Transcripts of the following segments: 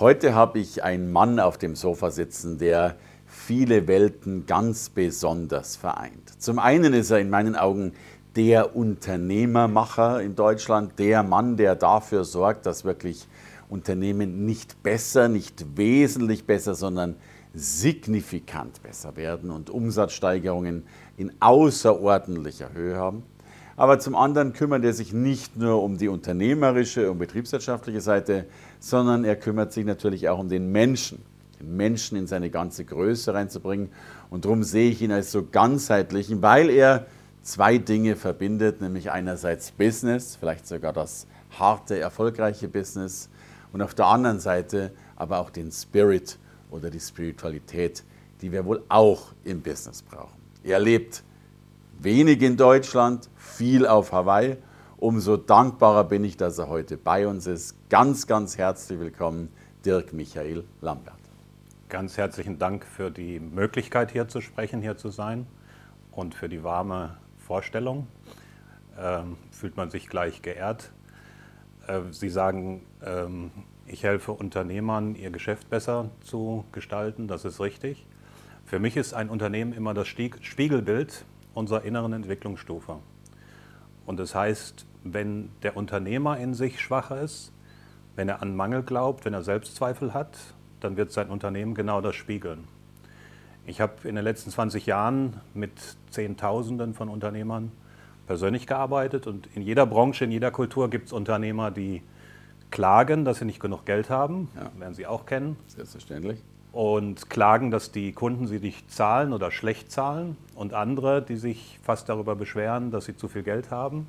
Heute habe ich einen Mann auf dem Sofa sitzen, der viele Welten ganz besonders vereint. Zum einen ist er in meinen Augen der Unternehmermacher in Deutschland, der Mann, der dafür sorgt, dass wirklich Unternehmen nicht besser, nicht wesentlich besser, sondern signifikant besser werden und Umsatzsteigerungen in außerordentlicher Höhe haben. Aber zum anderen kümmert er sich nicht nur um die unternehmerische und betriebswirtschaftliche Seite, sondern er kümmert sich natürlich auch um den Menschen, den Menschen in seine ganze Größe reinzubringen. Und darum sehe ich ihn als so ganzheitlichen, weil er zwei Dinge verbindet, nämlich einerseits Business, vielleicht sogar das harte, erfolgreiche Business, und auf der anderen Seite aber auch den Spirit oder die Spiritualität, die wir wohl auch im Business brauchen. Er lebt wenig in Deutschland, viel auf Hawaii. Umso dankbarer bin ich, dass er heute bei uns ist. Ganz, ganz herzlich willkommen, Dirk Michael Lambert. Ganz herzlichen Dank für die Möglichkeit, hier zu sprechen, hier zu sein und für die warme Vorstellung. Ähm, fühlt man sich gleich geehrt. Äh, Sie sagen, ähm, ich helfe Unternehmern, ihr Geschäft besser zu gestalten. Das ist richtig. Für mich ist ein Unternehmen immer das Spiegelbild unserer inneren Entwicklungsstufe. Und das heißt, wenn der Unternehmer in sich schwach ist, wenn er an Mangel glaubt, wenn er Selbstzweifel hat, dann wird sein Unternehmen genau das spiegeln. Ich habe in den letzten 20 Jahren mit Zehntausenden von Unternehmern persönlich gearbeitet und in jeder Branche, in jeder Kultur gibt es Unternehmer, die klagen, dass sie nicht genug Geld haben, ja. werden Sie auch kennen. Selbstverständlich und klagen, dass die Kunden sie nicht zahlen oder schlecht zahlen und andere, die sich fast darüber beschweren, dass sie zu viel Geld haben.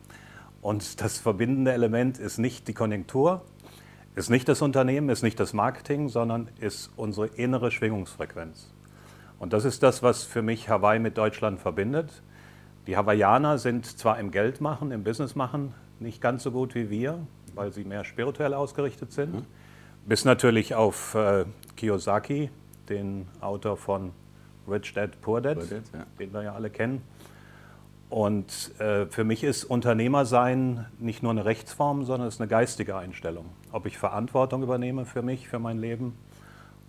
Und das verbindende Element ist nicht die Konjunktur, ist nicht das Unternehmen, ist nicht das Marketing, sondern ist unsere innere Schwingungsfrequenz. Und das ist das, was für mich Hawaii mit Deutschland verbindet. Die Hawaiianer sind zwar im Geldmachen, im Businessmachen nicht ganz so gut wie wir, weil sie mehr spirituell ausgerichtet sind. Mhm bis natürlich auf äh, Kiyosaki, den Autor von Rich Dad, Poor Dad, Poor Dad ja. den wir ja alle kennen. Und äh, für mich ist Unternehmersein nicht nur eine Rechtsform, sondern es ist eine geistige Einstellung. Ob ich Verantwortung übernehme für mich, für mein Leben.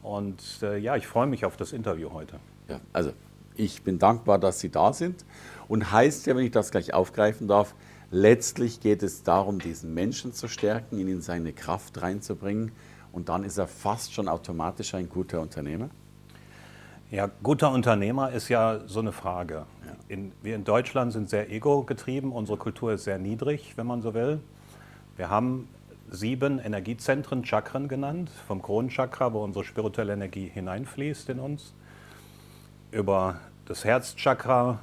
Und äh, ja, ich freue mich auf das Interview heute. Ja, also ich bin dankbar, dass Sie da sind. Und heißt ja, wenn ich das gleich aufgreifen darf, letztlich geht es darum, diesen Menschen zu stärken, ihn in seine Kraft reinzubringen und dann ist er fast schon automatisch ein guter Unternehmer? Ja, guter Unternehmer ist ja so eine Frage. In, wir in Deutschland sind sehr ego-getrieben, unsere Kultur ist sehr niedrig, wenn man so will. Wir haben sieben Energiezentren, Chakren genannt, vom Kronenchakra, wo unsere spirituelle Energie hineinfließt in uns, über das Herzchakra,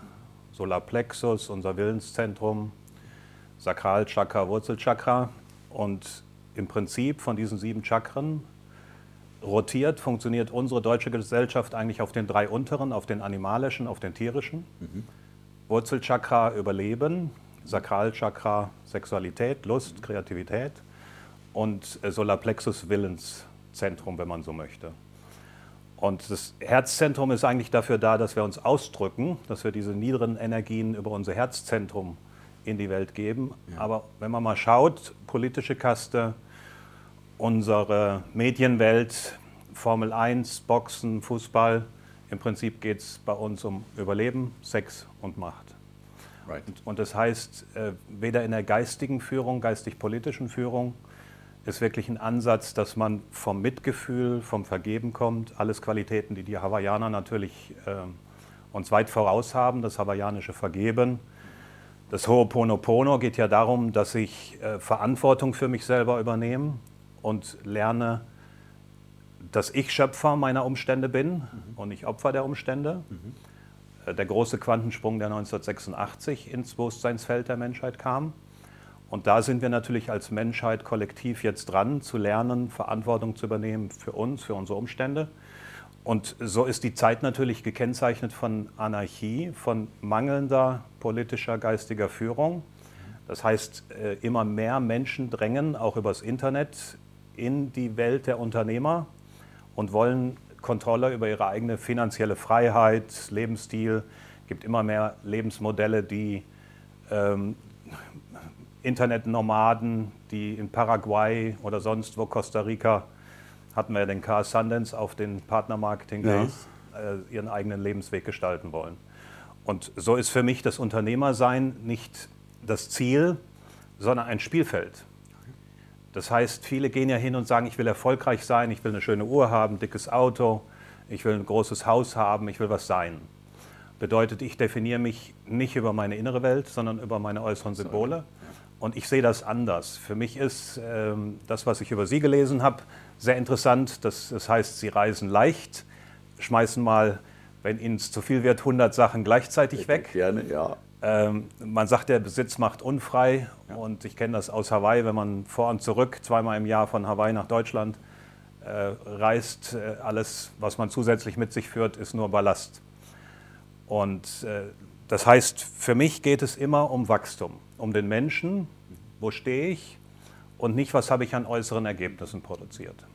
Solarplexus, unser Willenszentrum, Sakralchakra, Wurzelchakra und im Prinzip von diesen sieben Chakren rotiert, funktioniert unsere deutsche Gesellschaft eigentlich auf den drei unteren, auf den animalischen, auf den tierischen. Mhm. Wurzelchakra Überleben, Sakralchakra Sexualität, Lust, Kreativität und äh, Solarplexus Willenszentrum, wenn man so möchte. Und das Herzzentrum ist eigentlich dafür da, dass wir uns ausdrücken, dass wir diese niederen Energien über unser Herzzentrum in die Welt geben. Ja. Aber wenn man mal schaut, politische Kaste, unsere Medienwelt, Formel 1, Boxen, Fußball, im Prinzip geht es bei uns um Überleben, Sex und Macht. Right. Und, und, das heißt, äh, weder in der geistigen Führung, geistig-politischen Führung, ist wirklich ein Ansatz, dass man vom Mitgefühl, vom Vergeben kommt. Alles Qualitäten, die die Hawaiianer natürlich äh, uns weit voraus haben, das hawaiianische Vergeben, das Ho'oponopono geht ja darum, dass ich äh, Verantwortung für mich selber übernehme und lerne, dass ich Schöpfer meiner Umstände bin mhm. und nicht Opfer der Umstände. Mhm. Der große Quantensprung, der 1986 ins Bewusstseinsfeld der Menschheit kam. Und da sind wir natürlich als Menschheit kollektiv jetzt dran, zu lernen, Verantwortung zu übernehmen für uns, für unsere Umstände. Und so ist die Zeit natürlich gekennzeichnet von Anarchie, von mangelnder politischer geistiger Führung. Das heißt, äh, immer mehr Menschen drängen auch übers Internet in die Welt der Unternehmer und wollen Kontrolle über ihre eigene finanzielle Freiheit, Lebensstil. Es gibt immer mehr Lebensmodelle, die ähm, Internetnomaden, die in Paraguay oder sonst wo Costa Rica hatten wir ja den Car Sundance auf den Partner Marketing Days, ja. äh, ihren eigenen Lebensweg gestalten wollen. Und so ist für mich das Unternehmersein nicht das Ziel, sondern ein Spielfeld. Das heißt, viele gehen ja hin und sagen, ich will erfolgreich sein, ich will eine schöne Uhr haben, ein dickes Auto, ich will ein großes Haus haben, ich will was sein. Bedeutet, ich definiere mich nicht über meine innere Welt, sondern über meine äußeren Symbole. Und ich sehe das anders. Für mich ist ähm, das, was ich über Sie gelesen habe, sehr interessant. Das, das heißt, Sie reisen leicht, schmeißen mal, wenn Ihnen es zu viel wird, 100 Sachen gleichzeitig weg. Gerne, ja. Ähm, man sagt, der Besitz macht unfrei. Ja. Und ich kenne das aus Hawaii, wenn man vor und zurück zweimal im Jahr von Hawaii nach Deutschland äh, reist. Äh, alles, was man zusätzlich mit sich führt, ist nur Ballast. Und äh, das heißt, für mich geht es immer um Wachstum, um den Menschen. Wo stehe ich? Und nicht, was habe ich an äußeren Ergebnissen produziert.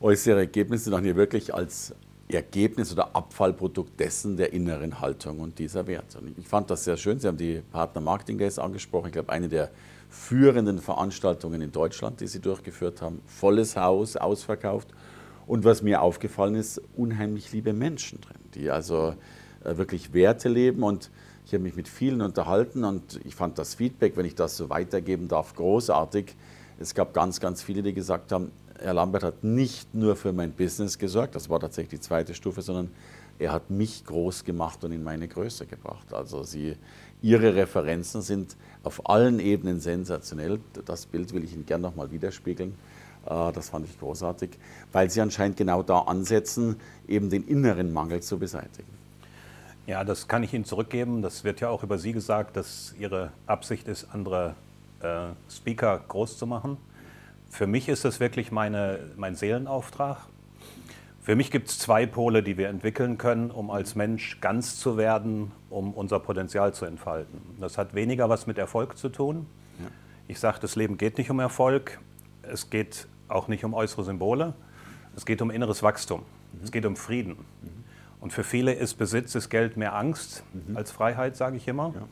Äußere Ergebnisse nach mir wirklich als Ergebnis oder Abfallprodukt dessen der inneren Haltung und dieser Werte. Und ich fand das sehr schön. Sie haben die Partner Marketing Days angesprochen. Ich glaube, eine der führenden Veranstaltungen in Deutschland, die Sie durchgeführt haben. Volles Haus, ausverkauft. Und was mir aufgefallen ist, unheimlich liebe Menschen drin, die also äh, wirklich Werte leben. Und ich habe mich mit vielen unterhalten und ich fand das Feedback, wenn ich das so weitergeben darf, großartig. Es gab ganz, ganz viele, die gesagt haben, Herr Lambert hat nicht nur für mein Business gesorgt, das war tatsächlich die zweite Stufe, sondern er hat mich groß gemacht und in meine Größe gebracht. Also sie, Ihre Referenzen sind auf allen Ebenen sensationell. Das Bild will ich Ihnen gerne nochmal widerspiegeln. Äh, das fand ich großartig, weil Sie anscheinend genau da ansetzen, eben den inneren Mangel zu beseitigen. Ja, das kann ich Ihnen zurückgeben. Das wird ja auch über Sie gesagt, dass Ihre Absicht ist, andere äh, Speaker groß zu machen. Für mich ist das wirklich meine, mein Seelenauftrag. Für mich gibt es zwei Pole, die wir entwickeln können, um als Mensch ganz zu werden, um unser Potenzial zu entfalten. Das hat weniger was mit Erfolg zu tun. Ja. Ich sage, das Leben geht nicht um Erfolg. Es geht auch nicht um äußere Symbole. Es geht um inneres Wachstum. Mhm. Es geht um Frieden. Mhm. Und für viele ist Besitz, ist Geld mehr Angst mhm. als Freiheit, sage ich immer. Ja.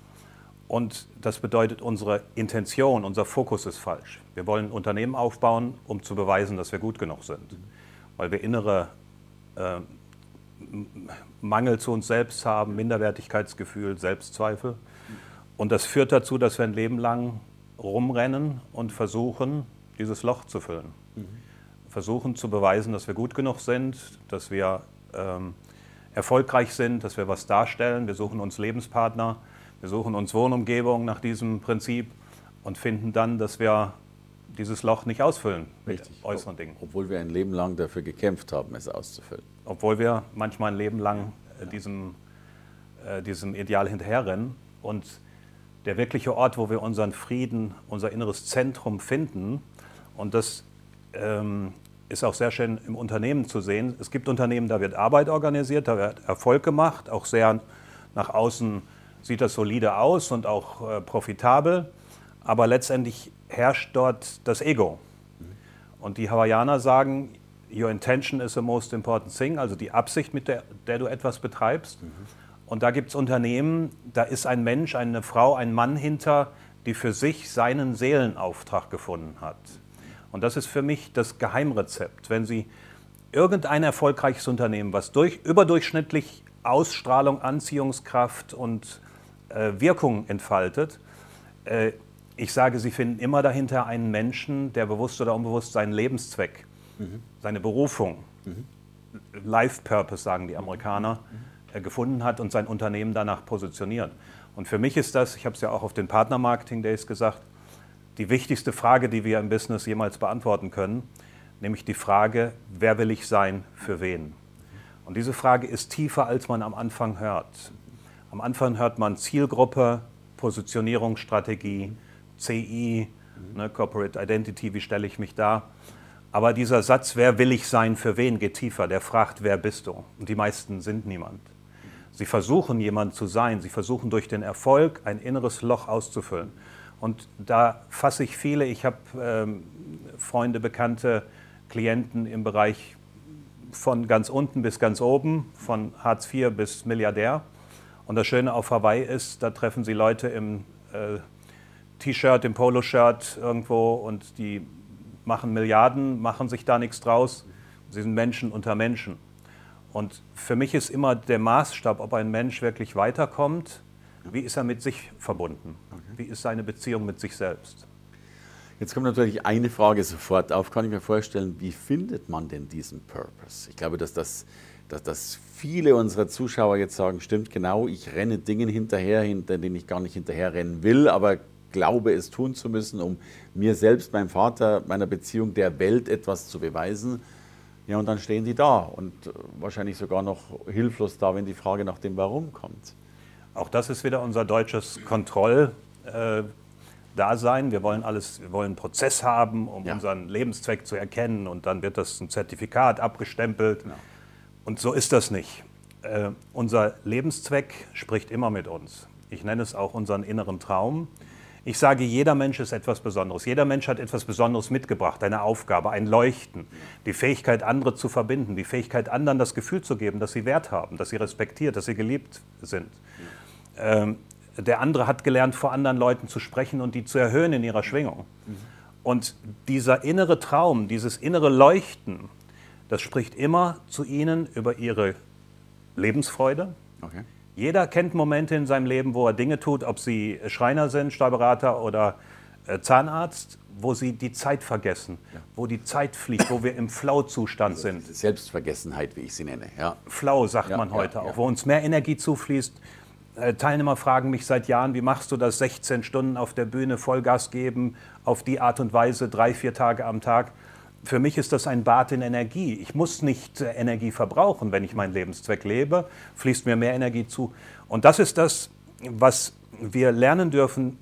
Und das bedeutet, unsere Intention, unser Fokus ist falsch. Wir wollen ein Unternehmen aufbauen, um zu beweisen, dass wir gut genug sind. Weil wir innere äh, Mangel zu uns selbst haben, Minderwertigkeitsgefühl, Selbstzweifel. Und das führt dazu, dass wir ein Leben lang rumrennen und versuchen, dieses Loch zu füllen. Mhm. Versuchen zu beweisen, dass wir gut genug sind, dass wir ähm, erfolgreich sind, dass wir was darstellen. Wir suchen uns Lebenspartner, wir suchen uns Wohnumgebung nach diesem Prinzip und finden dann, dass wir dieses Loch nicht ausfüllen Richtig. mit äußeren Dingen. Obwohl wir ein Leben lang dafür gekämpft haben, es auszufüllen. Obwohl wir manchmal ein Leben lang äh, diesem, äh, diesem Ideal hinterherrennen. Und der wirkliche Ort, wo wir unseren Frieden, unser inneres Zentrum finden, und das ähm, ist auch sehr schön im Unternehmen zu sehen. Es gibt Unternehmen, da wird Arbeit organisiert, da wird Erfolg gemacht, auch sehr nach außen sieht das solide aus und auch äh, profitabel, aber letztendlich herrscht dort das Ego. Und die Hawaiianer sagen, your intention is the most important thing, also die Absicht, mit der, der du etwas betreibst. Mhm. Und da gibt es Unternehmen, da ist ein Mensch, eine Frau, ein Mann hinter, die für sich seinen Seelenauftrag gefunden hat. Und das ist für mich das Geheimrezept. Wenn Sie irgendein erfolgreiches Unternehmen, was durch, überdurchschnittlich Ausstrahlung, Anziehungskraft und Wirkung entfaltet, äh, ich sage, Sie finden immer dahinter einen Menschen, der bewusst oder unbewusst seinen Lebenszweck, mhm. seine Berufung, mhm. Life Purpose sagen die Amerikaner, mhm. äh, gefunden hat und sein Unternehmen danach positioniert. Und für mich ist das, ich habe es ja auch auf den Partner Marketing Days gesagt, die wichtigste Frage, die wir im Business jemals beantworten können, nämlich die Frage, wer will ich sein, für wen? Und diese Frage ist tiefer, als man am Anfang hört. Am Anfang hört man Zielgruppe, Positionierungsstrategie, CI, ne, Corporate Identity, wie stelle ich mich da. Aber dieser Satz, wer will ich sein, für wen, geht tiefer. Der fragt, wer bist du? Und die meisten sind niemand. Sie versuchen, jemand zu sein. Sie versuchen durch den Erfolg ein inneres Loch auszufüllen. Und da fasse ich viele, ich habe ähm, Freunde, Bekannte, Klienten im Bereich von ganz unten bis ganz oben, von Hartz IV bis Milliardär. Und das Schöne auf Hawaii ist, da treffen Sie Leute im äh, T-Shirt, im Poloshirt irgendwo und die machen Milliarden, machen sich da nichts draus. Sie sind Menschen unter Menschen. Und für mich ist immer der Maßstab, ob ein Mensch wirklich weiterkommt, wie ist er mit sich verbunden? Wie ist seine Beziehung mit sich selbst? Jetzt kommt natürlich eine Frage sofort auf. Kann ich mir vorstellen, wie findet man denn diesen Purpose? Ich glaube, dass das dass, dass viele unserer Zuschauer jetzt sagen, stimmt genau, ich renne Dingen hinterher, hinter denen ich gar nicht hinterherrennen will, aber glaube es tun zu müssen, um mir selbst, meinem Vater, meiner Beziehung der Welt etwas zu beweisen. Ja, und dann stehen die da und äh, wahrscheinlich sogar noch hilflos da, wenn die Frage nach dem Warum kommt. Auch das ist wieder unser deutsches Kontrolldasein. Äh, wir wollen alles, wir wollen einen Prozess haben, um ja. unseren Lebenszweck zu erkennen und dann wird das ein Zertifikat abgestempelt. Genau. Und so ist das nicht. Äh, unser Lebenszweck spricht immer mit uns. Ich nenne es auch unseren inneren Traum. Ich sage, jeder Mensch ist etwas Besonderes. Jeder Mensch hat etwas Besonderes mitgebracht, eine Aufgabe, ein Leuchten, die Fähigkeit, andere zu verbinden, die Fähigkeit, anderen das Gefühl zu geben, dass sie Wert haben, dass sie respektiert, dass sie geliebt sind. Ähm, der andere hat gelernt, vor anderen Leuten zu sprechen und die zu erhöhen in ihrer Schwingung. Und dieser innere Traum, dieses innere Leuchten, das spricht immer zu ihnen über ihre Lebensfreude. Okay. Jeder kennt Momente in seinem Leben, wo er Dinge tut, ob sie Schreiner sind, Steuerberater oder äh, Zahnarzt, wo sie die Zeit vergessen, ja. wo die Zeit fliegt, wo wir im Flow-Zustand also sind. Selbstvergessenheit, wie ich sie nenne. Ja. Flow sagt ja, man heute auch, wo uns mehr Energie zufließt. Äh, Teilnehmer fragen mich seit Jahren, wie machst du das, 16 Stunden auf der Bühne Vollgas geben, auf die Art und Weise, drei, vier Tage am Tag für mich ist das ein Bad in Energie. Ich muss nicht äh, Energie verbrauchen, wenn ich meinen Lebenszweck lebe, fließt mir mehr Energie zu. Und das ist das, was wir lernen dürfen,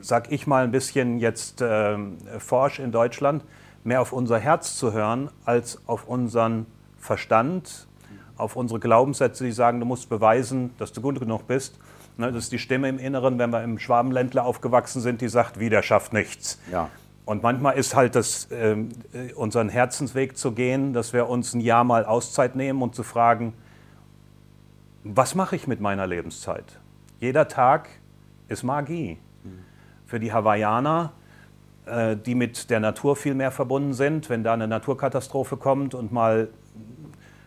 sag ich mal ein bisschen jetzt äh, forsch in Deutschland, mehr auf unser Herz zu hören, als auf unseren Verstand, auf unsere Glaubenssätze, die sagen, du musst beweisen, dass du gut genug bist. Ne, das ist die Stimme im Inneren, wenn wir im Schwabenländler aufgewachsen sind, die sagt, wie, der schafft nichts. Ja. Und manchmal ist halt das, ähm, äh, unseren Herzensweg zu gehen, dass wir uns ein Jahr mal Auszeit nehmen und zu fragen, was mache ich mit meiner Lebenszeit? Jeder Tag ist Magie. Für die Hawaiianer, äh, die mit der Natur viel mehr verbunden sind, wenn da eine Naturkatastrophe kommt und mal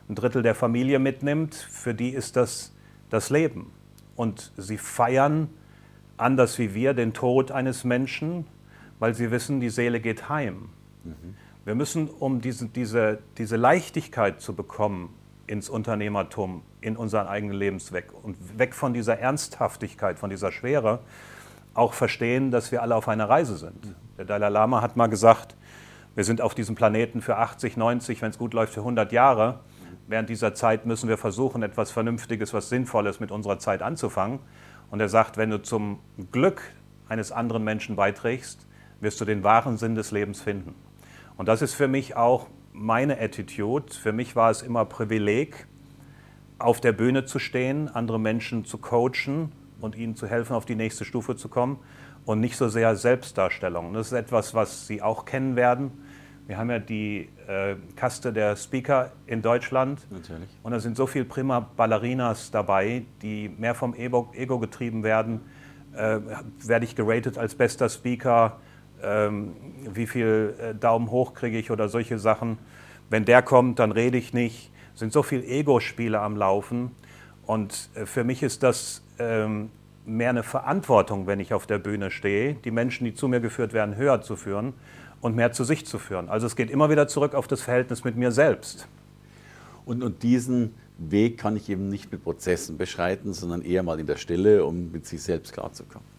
ein Drittel der Familie mitnimmt, für die ist das das Leben. Und sie feiern, anders wie wir, den Tod eines Menschen weil sie wissen, die Seele geht heim. Mhm. Wir müssen, um diese, diese, diese Leichtigkeit zu bekommen ins Unternehmertum, in unseren eigenen Lebensweg und weg von dieser Ernsthaftigkeit, von dieser Schwere, auch verstehen, dass wir alle auf einer Reise sind. Mhm. Der Dalai Lama hat mal gesagt, wir sind auf diesem Planeten für 80, 90, wenn es gut läuft, für 100 Jahre. Während dieser Zeit müssen wir versuchen, etwas Vernünftiges, was Sinnvolles mit unserer Zeit anzufangen. Und er sagt, wenn du zum Glück eines anderen Menschen beiträgst, wirst du den wahren Sinn des Lebens finden. Und das ist für mich auch meine Attitude. Für mich war es immer Privileg, auf der Bühne zu stehen, andere Menschen zu coachen und ihnen zu helfen, auf die nächste Stufe zu kommen und nicht so sehr Selbstdarstellung. Das ist etwas, was Sie auch kennen werden. Wir haben ja die äh, Kaste der Speaker in Deutschland. Natürlich. Und da sind so viele prima Ballerinas dabei, die mehr vom Ego, Ego getrieben werden. Äh, werde ich geratet als bester Speaker? Ähm, wie viel äh, Daumen hoch kriege ich oder solche Sachen. Wenn der kommt, dann rede ich nicht. Es sind so viele Ego-Spiele am Laufen. Und äh, für mich ist das ähm, mehr eine Verantwortung, wenn ich auf der Bühne stehe, die Menschen, die zu mir geführt werden, höher zu führen und mehr zu sich zu führen. Also es geht immer wieder zurück auf das Verhältnis mit mir selbst. Und, und diesen Weg kann ich eben nicht mit Prozessen beschreiten, sondern eher mal in der Stille, um mit sich selbst klarzukommen.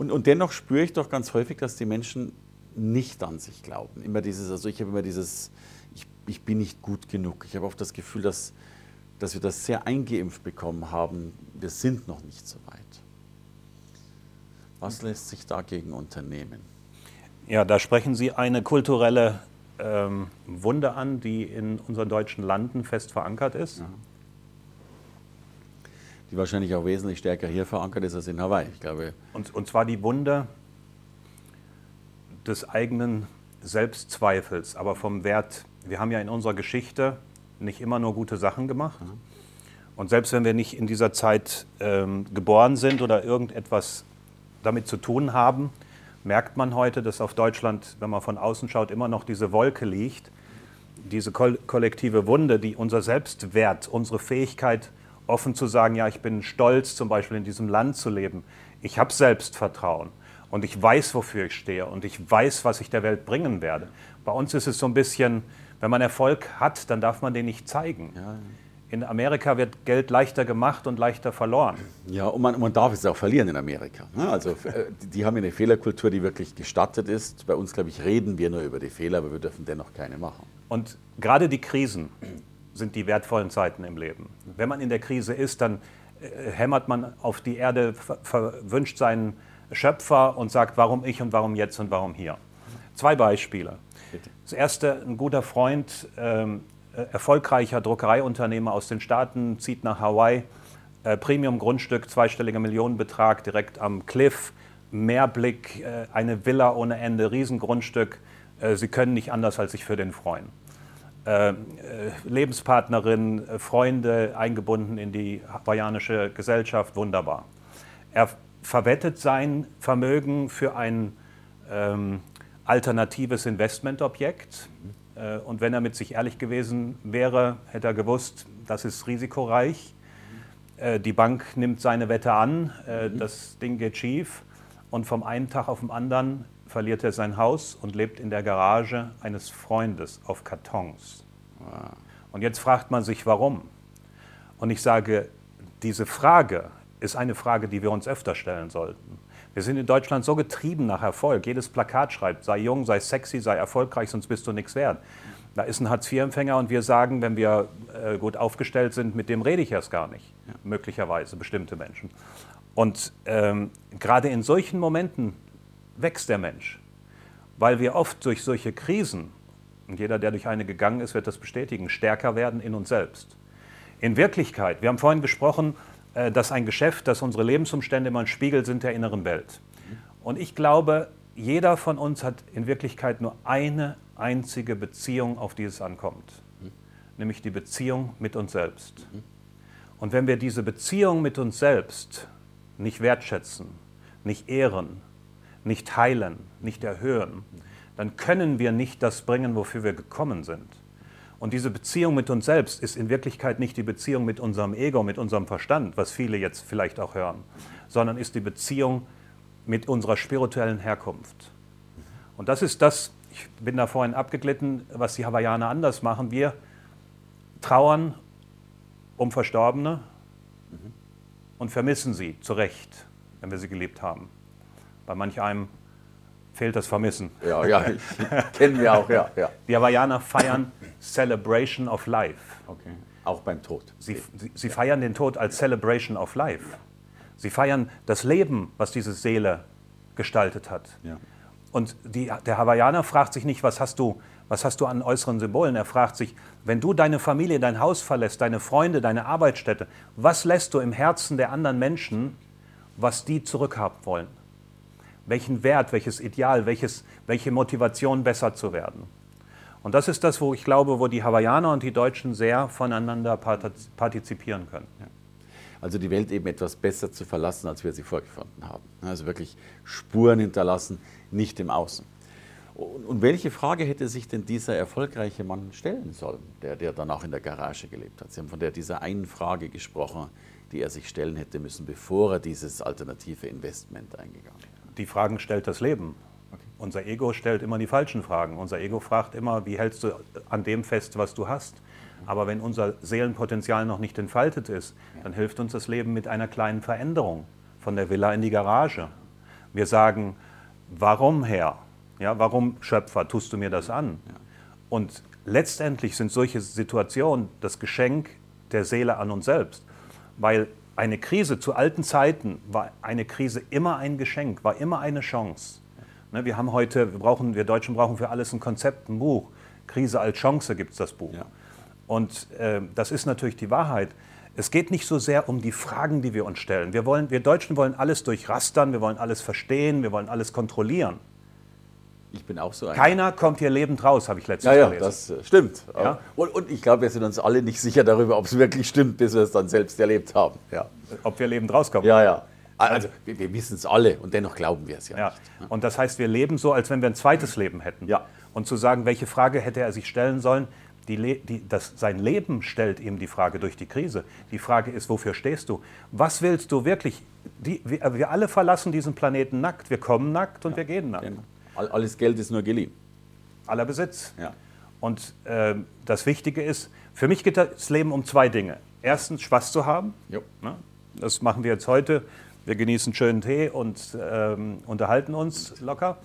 Und, und dennoch spüre ich doch ganz häufig, dass die Menschen nicht an sich glauben. Immer dieses, also ich habe immer dieses, ich, ich bin nicht gut genug. Ich habe oft das Gefühl, dass, dass wir das sehr eingeimpft bekommen haben. Wir sind noch nicht so weit. Was lässt sich dagegen unternehmen? Ja, da sprechen Sie eine kulturelle ähm, Wunde an, die in unseren deutschen Landen fest verankert ist. Ja. Die wahrscheinlich auch wesentlich stärker hier verankert ist als in Hawaii, ich glaube. Und, und zwar die Wunde des eigenen Selbstzweifels, aber vom Wert. Wir haben ja in unserer Geschichte nicht immer nur gute Sachen gemacht. Mhm. Und selbst wenn wir nicht in dieser Zeit ähm, geboren sind oder irgendetwas damit zu tun haben, merkt man heute, dass auf Deutschland, wenn man von außen schaut, immer noch diese Wolke liegt, diese kollektive Wunde, die unser Selbstwert, unsere Fähigkeit, offen zu sagen, ja, ich bin stolz, zum Beispiel in diesem Land zu leben. Ich habe Selbstvertrauen und ich weiß, wofür ich stehe und ich weiß, was ich der Welt bringen werde. Bei uns ist es so ein bisschen, wenn man Erfolg hat, dann darf man den nicht zeigen. Ja. In Amerika wird Geld leichter gemacht und leichter verloren. Ja, und man, man darf es auch verlieren in Amerika. Ne? Also äh, die haben eine Fehlerkultur, die wirklich gestattet ist. Bei uns, glaube ich, reden wir nur über die Fehler, aber wir dürfen dennoch keine machen. Und gerade die Krisen sind die wertvollen Zeiten im Leben. Wenn man in der Krise ist, dann äh, hämmert man auf die Erde, verwünscht seinen Schöpfer und sagt, warum ich und warum jetzt und warum hier. Zwei Beispiele. Das erste, ein guter Freund, ähm, äh, erfolgreicher Druckereiunternehmer aus den Staaten, zieht nach Hawaii, äh, Premium-Grundstück, zweistelliger Millionenbetrag direkt am Cliff, Meerblick, äh, eine Villa ohne Ende, Riesengrundstück. Äh, Sie können nicht anders als sich für den freuen. Äh, äh, Lebenspartnerin, Freunde eingebunden in die hawaiianische Gesellschaft, wunderbar. Er verwettet sein Vermögen für ein ähm, alternatives Investmentobjekt. Äh, und wenn er mit sich ehrlich gewesen wäre, hätte er gewusst, das ist risikoreich. Äh, die Bank nimmt seine Wette an, äh, mhm. das Ding geht schief und vom einen Tag auf den anderen verliert er sein Haus und lebt in der Garage eines Freundes auf Kartons. Und jetzt fragt man sich, warum. Und ich sage, diese Frage ist eine Frage, die wir uns öfter stellen sollten. Wir sind in Deutschland so getrieben nach Erfolg. Jedes Plakat schreibt, sei jung, sei sexy, sei erfolgreich, sonst bist du nichts wert. Da ist ein Hartz-IV-Empfänger und wir sagen, wenn wir äh, gut aufgestellt sind, mit dem rede ich erst gar nicht. Ja. Möglicherweise bestimmte Menschen. Und ähm, gerade in solchen Momenten wächst der Mensch, weil wir oft durch solche Krisen, und jeder, der durch eine gegangen ist, wird das bestätigen, stärker werden in uns selbst. In Wirklichkeit, wir haben vorhin gesprochen, äh, dass ein Geschäft, dass unsere Lebensumstände immer ein Spiegel sind der inneren Welt. Und ich glaube, jeder von uns hat in Wirklichkeit nur eine einzige Beziehung, auf die es ankommt, nämlich die Beziehung mit uns selbst. Und wenn wir diese Beziehung mit uns selbst nicht wertschätzen, nicht ehren, nicht heilen, nicht erhöhen, dann können wir nicht das bringen, wofür wir gekommen sind. Und diese Beziehung mit uns selbst ist in Wirklichkeit nicht die Beziehung mit unserem Ego, mit unserem Verstand, was viele jetzt vielleicht auch hören, sondern ist die Beziehung mit unserer spirituellen Herkunft. Und das ist das, ich bin da vorhin abgeglitten, was die Hawaiianer anders machen. Wir trauern um Verstorbene und vermissen sie zu Recht, wenn wir sie geliebt haben. Bei manch einem fehlt das Vermissen. Ja, ja, kennen wir auch, ja, ja. Die Hawaiianer feiern Celebration of Life. Okay. Auch beim Tod. Sie, sie, sie feiern den Tod als Celebration of Life. Sie feiern das Leben, was diese Seele gestaltet hat. Ja. Und die, der Hawaiianer fragt sich nicht, was hast, du, was hast du an äußeren Symbolen? Er fragt sich, wenn du deine Familie, dein Haus verlässt, deine Freunde, deine Arbeitsstätte, was lässt du im Herzen der anderen Menschen, was die zurückhaben wollen? Welchen Wert, welches Ideal, welches, welche Motivation besser zu werden. Und das ist das, wo ich glaube, wo die Hawaiianer und die Deutschen sehr voneinander partizipieren können. Also die Welt eben etwas besser zu verlassen, als wir sie vorgefunden haben. Also wirklich Spuren hinterlassen, nicht im Außen. Und welche Frage hätte sich denn dieser erfolgreiche Mann stellen sollen, der, der dann auch in der Garage gelebt hat? Sie haben von der, dieser einen Frage gesprochen, die er sich stellen hätte müssen, bevor er dieses alternative Investment eingegangen ist die Fragen stellt das Leben. Okay. Unser Ego stellt immer die falschen Fragen. Unser Ego fragt immer, wie hältst du an dem fest, was du hast? Aber wenn unser Seelenpotenzial noch nicht entfaltet ist, dann hilft uns das Leben mit einer kleinen Veränderung von der Villa in die Garage. Wir sagen, warum Herr? Ja, warum Schöpfer tust du mir das an? Und letztendlich sind solche Situationen das Geschenk der Seele an uns selbst, weil eine Krise zu alten Zeiten war eine Krise immer ein Geschenk, war immer eine Chance. Ne, wir haben heute, wir, brauchen, wir Deutschen brauchen für alles ein Konzept, ein Buch. Krise als Chance gibt es das Buch. Ja. Und äh, das ist natürlich die Wahrheit. Es geht nicht so sehr um die Fragen, die wir uns stellen. Wir, wollen, wir Deutschen wollen alles durchrastern, wir wollen alles verstehen, wir wollen alles kontrollieren. Ich bin auch so ein. Keiner kommt hier lebend raus, habe ich letztens ja, ja, gelesen. das äh, stimmt. Ja? Und, und, ich glaube, wir sind uns alle nicht sicher darüber, ob es wirklich stimmt, bis wir es dann selbst erlebt haben. Ja. Ob wir lebend rauskommen. Ja, ja. Also wir, wir wissen es alle und dennoch glauben wir es ja, ja. Nicht. Und das heißt, wir leben so, als wenn wir ein zweites Leben hätten. Ja. Und zu sagen, welche Frage hätte er sich stellen sollen, die, die, das, sein Leben stellt ihm die Frage durch die Krise. Die Frage ist, wofür stehst du? Was willst du wirklich? Die, wir, wir, alle verlassen diesen Planeten nackt. Wir kommen nackt und ja, wir gehen nackt. Genau. Alles Geld ist nur geliehen. Aller Besitz. Ja. Und äh, das Wichtige ist, für mich geht das Leben um zwei Dinge. Erstens, Spaß zu haben. Ne? Das machen wir jetzt heute. Wir genießen schönen Tee und ähm, unterhalten uns locker.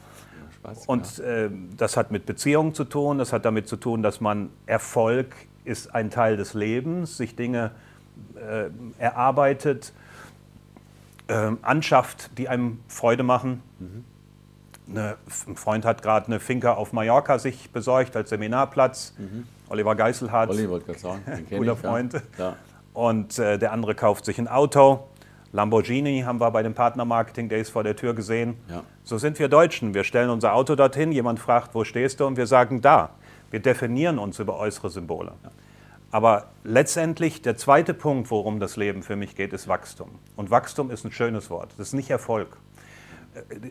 Spaß, und äh, das hat mit Beziehungen zu tun, das hat damit zu tun, dass man Erfolg ist ein Teil des Lebens, sich Dinge äh, erarbeitet, äh, anschafft, die einem Freude machen. Mhm. Eine, ein Freund hat gerade eine Finca auf Mallorca sich besorgt als Seminarplatz. Mhm. Oliver Geiselhardt, Oliver, guter Freund. Ja. Ja. Und äh, der andere kauft sich ein Auto. Lamborghini haben wir bei den Partner Marketing Days vor der Tür gesehen. Ja. So sind wir Deutschen. Wir stellen unser Auto dorthin, jemand fragt, wo stehst du? Und wir sagen da. Wir definieren uns über äußere Symbole. Aber letztendlich der zweite Punkt, worum das Leben für mich geht, ist Wachstum. Und Wachstum ist ein schönes Wort. Das ist nicht Erfolg.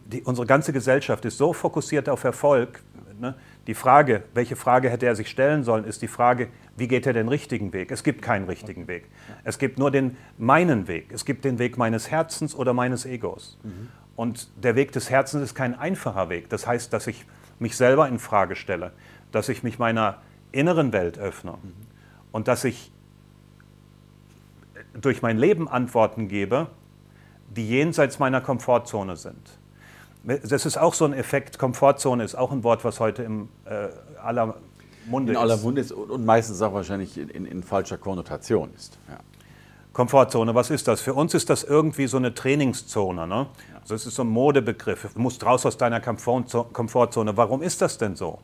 Die, unsere ganze Gesellschaft ist so fokussiert auf Erfolg. Ne? Die Frage, welche Frage hätte er sich stellen sollen, ist die Frage, wie geht er den richtigen Weg? Es gibt keinen richtigen Weg. Es gibt nur den meinen Weg. Es gibt den Weg meines Herzens oder meines Egos. Mhm. Und der Weg des Herzens ist kein einfacher Weg. Das heißt, dass ich mich selber in Frage stelle, dass ich mich meiner inneren Welt öffne mhm. und dass ich durch mein Leben Antworten gebe, die jenseits meiner Komfortzone sind. Das ist auch so ein Effekt. Komfortzone ist auch ein Wort, was heute im äh, aller Munde in ist. In aller Munde ist und meistens auch wahrscheinlich in, in, in falscher Konnotation ist. Ja. Komfortzone, was ist das? Für uns ist das irgendwie so eine Trainingszone. Ne? Also es ist so ein Modebegriff. Du musst raus aus deiner Komfortzone. Warum ist das denn so?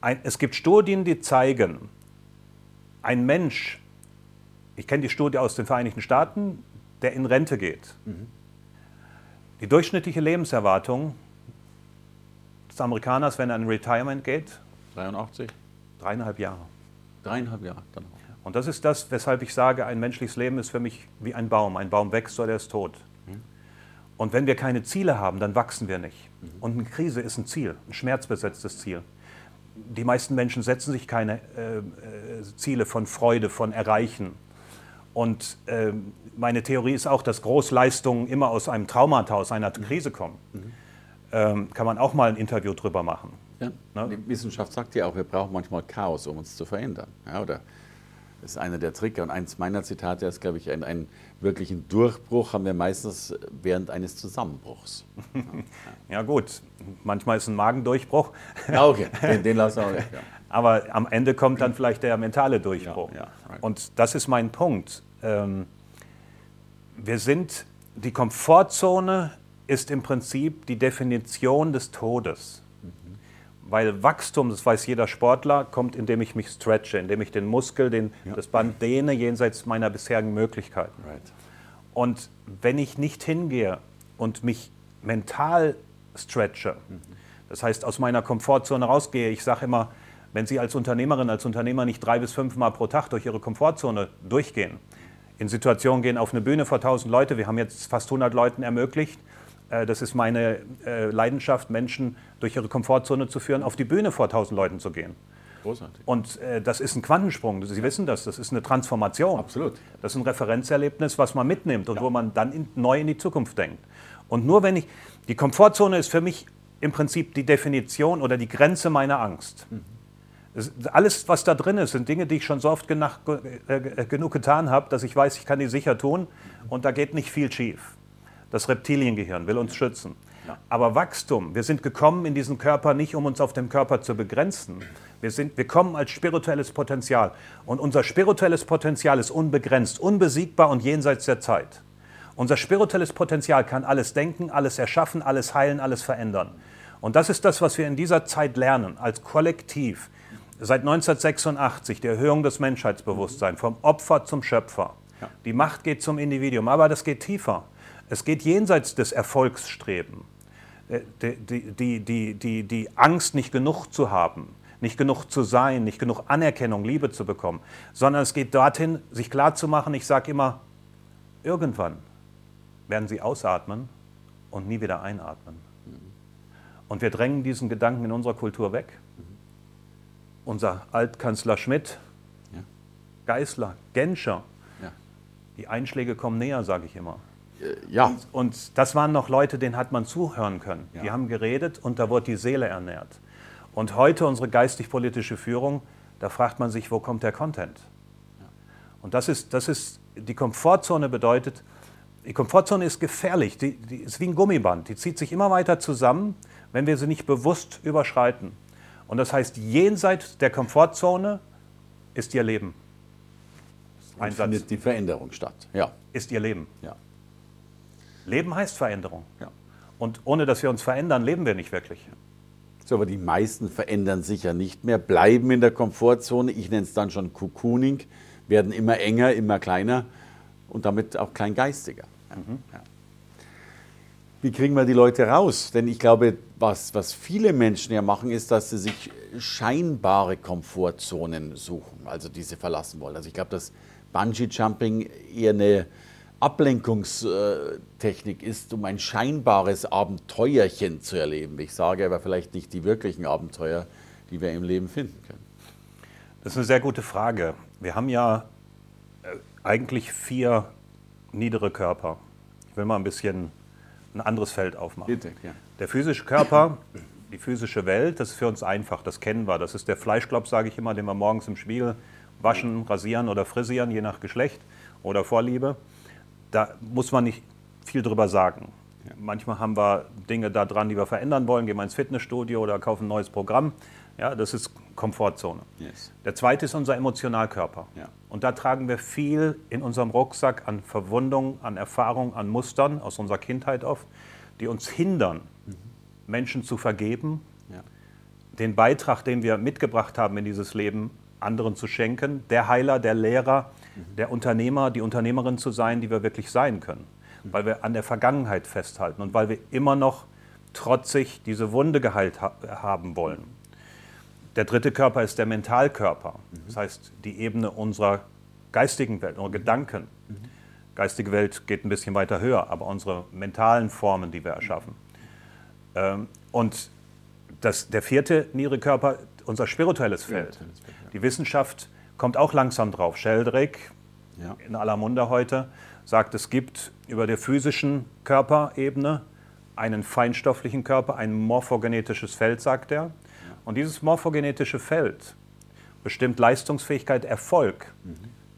Ein, es gibt Studien, die zeigen, ein Mensch, ich kenne die Studie aus den Vereinigten Staaten, der in Rente geht. Mhm die durchschnittliche Lebenserwartung des Amerikaners, wenn er in Retirement geht? 83. Dreieinhalb Jahre. Dreieinhalb Jahre, auch. Und das ist das, weshalb ich sage, ein menschliches Leben ist für mich wie ein Baum. Ein Baum wächst oder er ist tot. Mhm. Und wenn wir keine Ziele haben, dann wachsen wir nicht. Mhm. Und eine Krise ist ein Ziel, ein schmerzbesetztes Ziel. Die meisten Menschen setzen sich keine äh, äh, Ziele von Freude, von Erreichen. Und äh, meine Theorie ist auch, dass Großleistungen immer aus einem Traumata, aus einer Krise kommen. Mhm. Ähm, kann man auch mal ein Interview drüber machen. Ja. Ne? Die Wissenschaft sagt ja auch, wir brauchen manchmal Chaos, um uns zu verändern. Ja, oder das ist einer der Trigger. Und eins meiner Zitate ist, glaube ich, ein, einen wirklichen Durchbruch haben wir meistens während eines Zusammenbruchs. Ja, ja gut, manchmal ist ein Magendurchbruch. Ja, okay, den, den lassen wir weg. Ja. Aber am Ende kommt dann vielleicht der mentale Durchbruch. Right. Und das ist mein Punkt. Ähm, wir sind, die Komfortzone ist im Prinzip die Definition des Todes. Mhm. Weil Wachstum, das weiß jeder Sportler, kommt, indem ich mich stretche, indem ich den Muskel, den, ja. das Band dehne, jenseits meiner bisherigen Möglichkeiten. Right. Und wenn ich nicht hingehe und mich mental stretche, mhm. das heißt aus meiner Komfortzone rausgehe, ich sage immer, wenn Sie als Unternehmerin, als Unternehmer nicht drei bis fünf Mal pro Tag durch Ihre Komfortzone durchgehen, in Situationen gehen auf eine Bühne vor 1000 Leute. Wir haben jetzt fast 100 Leuten ermöglicht. Äh, das ist meine äh, Leidenschaft, Menschen durch ihre Komfortzone zu führen, auf die Bühne vor 1000 Leuten zu gehen. Großartig. Und äh, das ist ein Quantensprung. Sie wissen das. Das ist eine Transformation. Absolut. Das ist ein Referenzerlebnis, was man mitnimmt und ja. wo man dann in, neu in die Zukunft denkt. Und nur wenn ich. Die Komfortzone ist für mich im Prinzip die Definition oder die Grenze meiner Angst. Mhm. Alles, was da drin ist, sind Dinge, die ich schon so oft genach, äh, genug getan habe, dass ich weiß, ich kann die sicher tun und da geht nicht viel schief. Das Reptiliengehirn will uns schützen. Aber Wachstum, wir sind gekommen in diesen Körper nicht, um uns auf dem Körper zu begrenzen. Wir, sind, wir kommen als spirituelles Potenzial. Und unser spirituelles Potenzial ist unbegrenzt, unbesiegbar und jenseits der Zeit. Unser spirituelles Potenzial kann alles denken, alles erschaffen, alles heilen, alles verändern. Und das ist das, was wir in dieser Zeit lernen, als Kollektiv seit 1986 die Erhöhung des Menschheitsbewusstseins vom Opfer zum Schöpfer. Ja. Die Macht geht zum Individuum, aber das geht tiefer. Es geht jenseits des Erfolgsstreben. Äh, die, die, die, die, die Angst, nicht genug zu haben, nicht genug zu sein, nicht genug Anerkennung, Liebe zu bekommen, sondern es geht dorthin, sich klarzumachen, ich sage immer, irgendwann werden sie ausatmen und nie wieder einatmen. Und wir drängen diesen Gedanken in unserer Kultur weg. Unser Altkanzler Schmidt, ja. Geißler, Genscher, ja. die Einschläge kommen näher, sage ich immer. Äh, ja. Und, und, das waren noch Leute, denen hat man zuhören können. Ja. Die haben geredet und da wurde die Seele ernährt. Und heute unsere geistig-politische Führung, da fragt man sich, wo kommt der Content? Und das ist, das ist, die Komfortzone bedeutet, die Komfortzone ist gefährlich, die, die ist wie ein Gummiband, die zieht sich immer weiter zusammen, wenn wir sie nicht bewusst überschreiten. Und das heißt, jenseits der Komfortzone ist ihr Leben. Ein findet die Veränderung statt. Ja. Ist ihr Leben. Ja. Leben heißt Veränderung. Ja. Und ohne dass wir uns verändern, leben wir nicht wirklich. So, aber die meisten verändern sich ja nicht mehr, bleiben in der Komfortzone. Ich nenne es dann schon Cocooning, werden immer enger, immer kleiner und damit auch kleingeistiger. Mhm. Ja. Wie kriegen wir die Leute raus? Denn ich glaube, was, was viele Menschen ja machen, ist, dass sie sich scheinbare Komfortzonen suchen, also diese verlassen wollen. Also ich glaube, dass Bungee-Jumping eher eine Ablenkungstechnik ist, um ein scheinbares Abenteuerchen zu erleben. Ich sage aber vielleicht nicht die wirklichen Abenteuer, die wir im Leben finden können. Das ist eine sehr gute Frage. Wir haben ja äh, eigentlich vier niedere Körper. Ich will mal ein bisschen ein anderes Feld aufmachen. Bitte, ja. Der physische Körper, die physische Welt, das ist für uns einfach, das kennen wir. Das ist der Fleischklopp, sage ich immer, den wir morgens im Spiegel waschen, rasieren oder frisieren, je nach Geschlecht oder Vorliebe. Da muss man nicht viel drüber sagen. Manchmal haben wir Dinge da dran, die wir verändern wollen, gehen wir ins Fitnessstudio oder kaufen ein neues Programm. Ja, das ist Komfortzone. Yes. Der zweite ist unser Emotionalkörper. Ja. Und da tragen wir viel in unserem Rucksack an Verwundungen, an Erfahrungen, an Mustern aus unserer Kindheit oft, die uns hindern, mhm. Menschen zu vergeben, ja. den Beitrag, den wir mitgebracht haben in dieses Leben, anderen zu schenken, der Heiler, der Lehrer, mhm. der Unternehmer, die Unternehmerin zu sein, die wir wirklich sein können. Mhm. Weil wir an der Vergangenheit festhalten und weil wir immer noch trotzig diese Wunde geheilt ha haben wollen. Der dritte Körper ist der Mentalkörper, das heißt die Ebene unserer geistigen Welt, unserer Gedanken. Geistige Welt geht ein bisschen weiter höher, aber unsere mentalen Formen, die wir erschaffen. Ähm, und das, der vierte niedere Körper, unser spirituelles Feld. Die Wissenschaft kommt auch langsam drauf. Sheldrake, ja. in aller Munde heute, sagt, es gibt über der physischen Körperebene einen feinstofflichen Körper, ein morphogenetisches Feld, sagt er. Und dieses morphogenetische Feld bestimmt Leistungsfähigkeit, Erfolg mhm.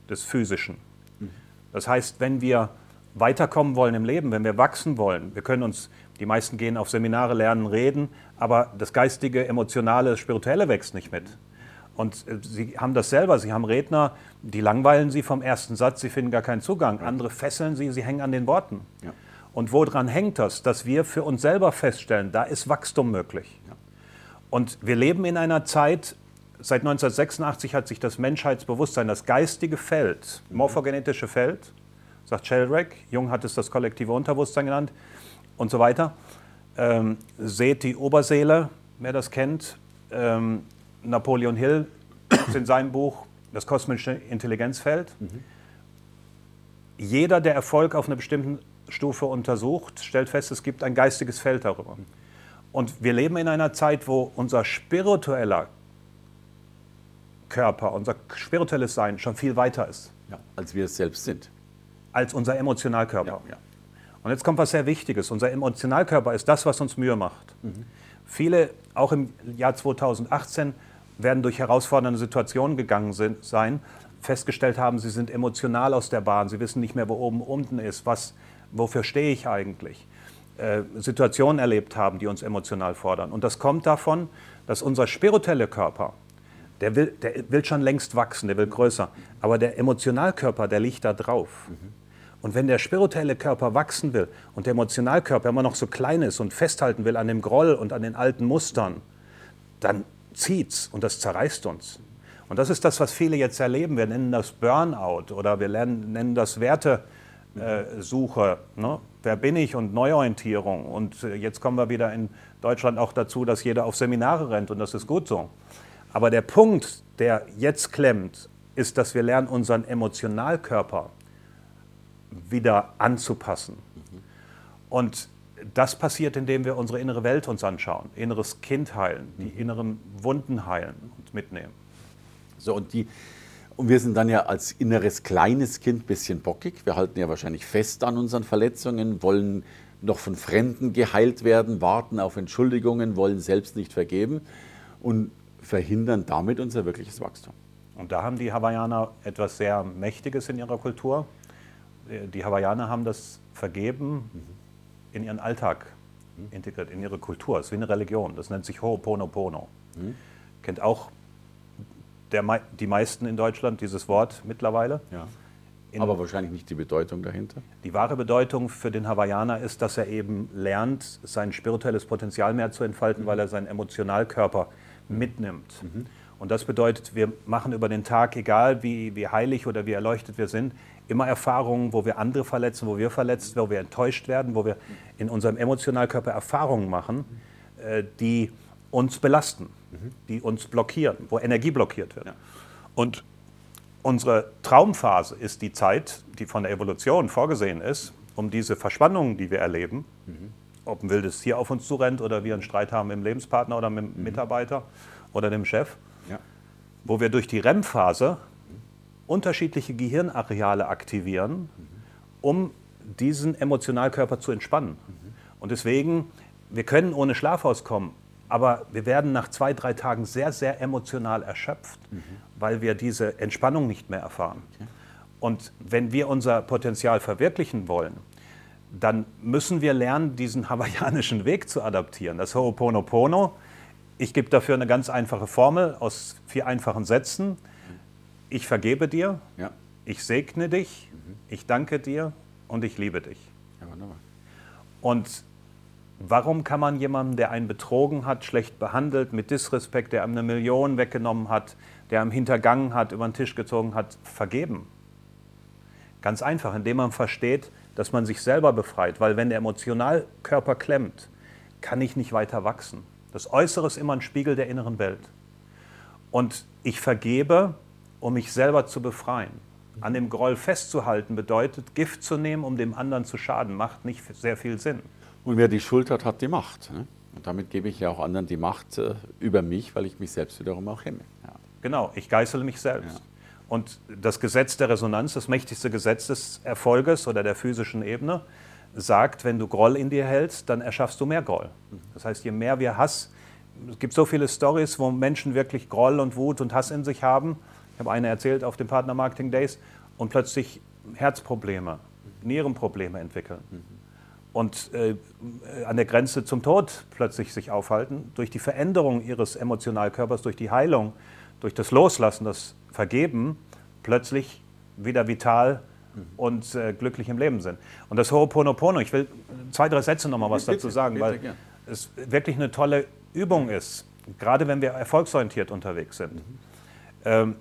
des Physischen. Mhm. Das heißt, wenn wir weiterkommen wollen im Leben, wenn wir wachsen wollen, wir können uns, die meisten gehen auf Seminare, lernen, reden, aber das geistige, emotionale, spirituelle wächst nicht mit. Und äh, Sie haben das selber, Sie haben Redner, die langweilen Sie vom ersten Satz, Sie finden gar keinen Zugang. Andere fesseln Sie, Sie hängen an den Worten. Ja. Und woran hängt das? Dass wir für uns selber feststellen, da ist Wachstum möglich. Ja. Und wir leben in einer Zeit, seit 1986 hat sich das Menschheitsbewusstsein, das geistige Feld, morphogenetische Feld, sagt Sheldrake, Jung hat es das kollektive Unterbewusstsein genannt und so weiter. Ähm, seht die Oberseele, wer das kennt. Ähm, Napoleon Hill in seinem Buch Das kosmische Intelligenzfeld. Mhm. Jeder, der Erfolg auf einer bestimmten Stufe untersucht, stellt fest, es gibt ein geistiges Feld darüber. Und wir leben in einer Zeit, wo unser spiritueller Körper, unser spirituelles Sein schon viel weiter ist. Ja, als wir es selbst sind. Als unser Emotionalkörper. Ja, ja. Und jetzt kommt was sehr Wichtiges. Unser Emotionalkörper ist das, was uns Mühe macht. Mhm. Viele, auch im Jahr 2018, werden durch herausfordernde Situationen gegangen sind, sein, festgestellt haben, sie sind emotional aus der Bahn, sie wissen nicht mehr, wo oben unten ist, was, wofür stehe ich eigentlich. Äh, Situationen erlebt haben, die uns emotional fordern. Und das kommt davon, dass unser spiritueller Körper, der will, der will schon längst wachsen, der will größer, aber der Emotionalkörper, der liegt da drauf. Mhm. Und wenn der spirituelle Körper wachsen will und der Emotionalkörper immer noch so klein ist und festhalten will an dem Groll und an den alten Mustern, dann zieht's und das zerreißt uns. Und das ist das, was viele jetzt erleben. Wir nennen das Burnout oder wir nennen das Wertesuche. Ne? Wer bin ich und Neuorientierung. Und äh, jetzt kommen wir wieder in Deutschland auch dazu, dass jeder auf Seminare rennt und das ist gut so. Aber der Punkt, der jetzt klemmt, ist, dass wir lernen, unseren Emotionalkörper wieder anzupassen. Und das passiert, indem wir unsere innere Welt uns anschauen, inneres Kind heilen, die mhm. inneren Wunden heilen und mitnehmen. So, und, die, und wir sind dann ja als inneres kleines Kind ein bisschen bockig. Wir halten ja wahrscheinlich fest an unseren Verletzungen, wollen noch von Fremden geheilt werden, warten auf Entschuldigungen, wollen selbst nicht vergeben und verhindern damit unser wirkliches Wachstum. Und da haben die Hawaiianer etwas sehr Mächtiges in ihrer Kultur. Die Hawaiianer haben das Vergeben in ihren Alltag integriert, in ihre Kultur. Das ist wie eine Religion. Das nennt sich Ho'oponopono. Mhm. Kennt auch der, die meisten in Deutschland dieses Wort mittlerweile. Ja. In, Aber wahrscheinlich nicht die Bedeutung dahinter. Die wahre Bedeutung für den Hawaiianer ist, dass er eben lernt, sein spirituelles Potenzial mehr zu entfalten, mhm. weil er seinen Emotionalkörper mitnimmt. Mhm. Und das bedeutet, wir machen über den Tag, egal wie, wie heilig oder wie erleuchtet wir sind, immer Erfahrungen, wo wir andere verletzen, wo wir verletzt, wo wir enttäuscht werden, wo wir in unserem Emotionalkörper Erfahrungen machen, äh, die uns belasten, mhm. die uns blockieren, wo Energie blockiert wird. Ja. Und unsere Traumphase ist die Zeit, die von der Evolution vorgesehen ist, um diese Verspannungen, die wir erleben, mhm. ob ein wildes Tier auf uns zurennt oder wir einen Streit haben mit dem Lebenspartner oder mit dem mhm. Mitarbeiter oder dem Chef, ja. wo wir durch die REM-Phase unterschiedliche Gehirnareale aktivieren, um diesen Emotionalkörper zu entspannen. Mhm. Und deswegen, wir können ohne Schlaf auskommen, aber wir werden nach zwei, drei Tagen sehr, sehr emotional erschöpft, mhm. weil wir diese Entspannung nicht mehr erfahren. Okay. Und wenn wir unser Potenzial verwirklichen wollen, dann müssen wir lernen, diesen hawaiianischen Weg zu adaptieren. Das Ho'oponopono, ich gebe dafür eine ganz einfache Formel aus vier einfachen Sätzen. Ich vergebe dir, ja. ich segne dich, mhm. ich danke dir und ich liebe dich. Ja, wunderbar. Und Warum kann man jemanden, der einen betrogen hat, schlecht behandelt, mit Disrespekt, der einem eine Million weggenommen hat, der einem hintergangen hat, über den Tisch gezogen hat, vergeben? Ganz einfach, indem man versteht, dass man sich selber befreit, weil wenn der Emotionalkörper klemmt, kann ich nicht weiter wachsen. Das Äußere ist immer ein Spiegel der inneren Welt. Und ich vergebe, um mich selber zu befreien. An dem Groll festzuhalten bedeutet, Gift zu nehmen, um dem anderen zu schaden, macht nicht sehr viel Sinn. Und wer die Schuld hat, hat die Macht. Ne? Und damit gebe ich ja auch anderen die Macht äh, über mich, weil ich mich selbst wiederum auch hemme. Ja. Genau, ich geißele mich selbst. Ja. Und das Gesetz der Resonanz, das mächtigste Gesetz des Erfolges oder der physischen Ebene, sagt, wenn du Groll in dir hältst, dann erschaffst du mehr Groll. Das heißt, je mehr wir Hass, es gibt so viele Stories, wo Menschen wirklich Groll und Wut und Hass in sich haben. Ich habe eine erzählt auf den Partner Marketing Days und plötzlich Herzprobleme, Nierenprobleme entwickeln. Mhm und äh, an der Grenze zum Tod plötzlich sich aufhalten, durch die Veränderung ihres Emotionalkörpers, durch die Heilung, durch das Loslassen, das Vergeben, plötzlich wieder vital mhm. und äh, glücklich im Leben sind. Und das Ho'oponopono, ich will zwei, drei Sätze nochmal was bitte, dazu sagen, bitte, weil bitte, es wirklich eine tolle Übung ist, gerade wenn wir erfolgsorientiert unterwegs sind. Mhm. Ähm,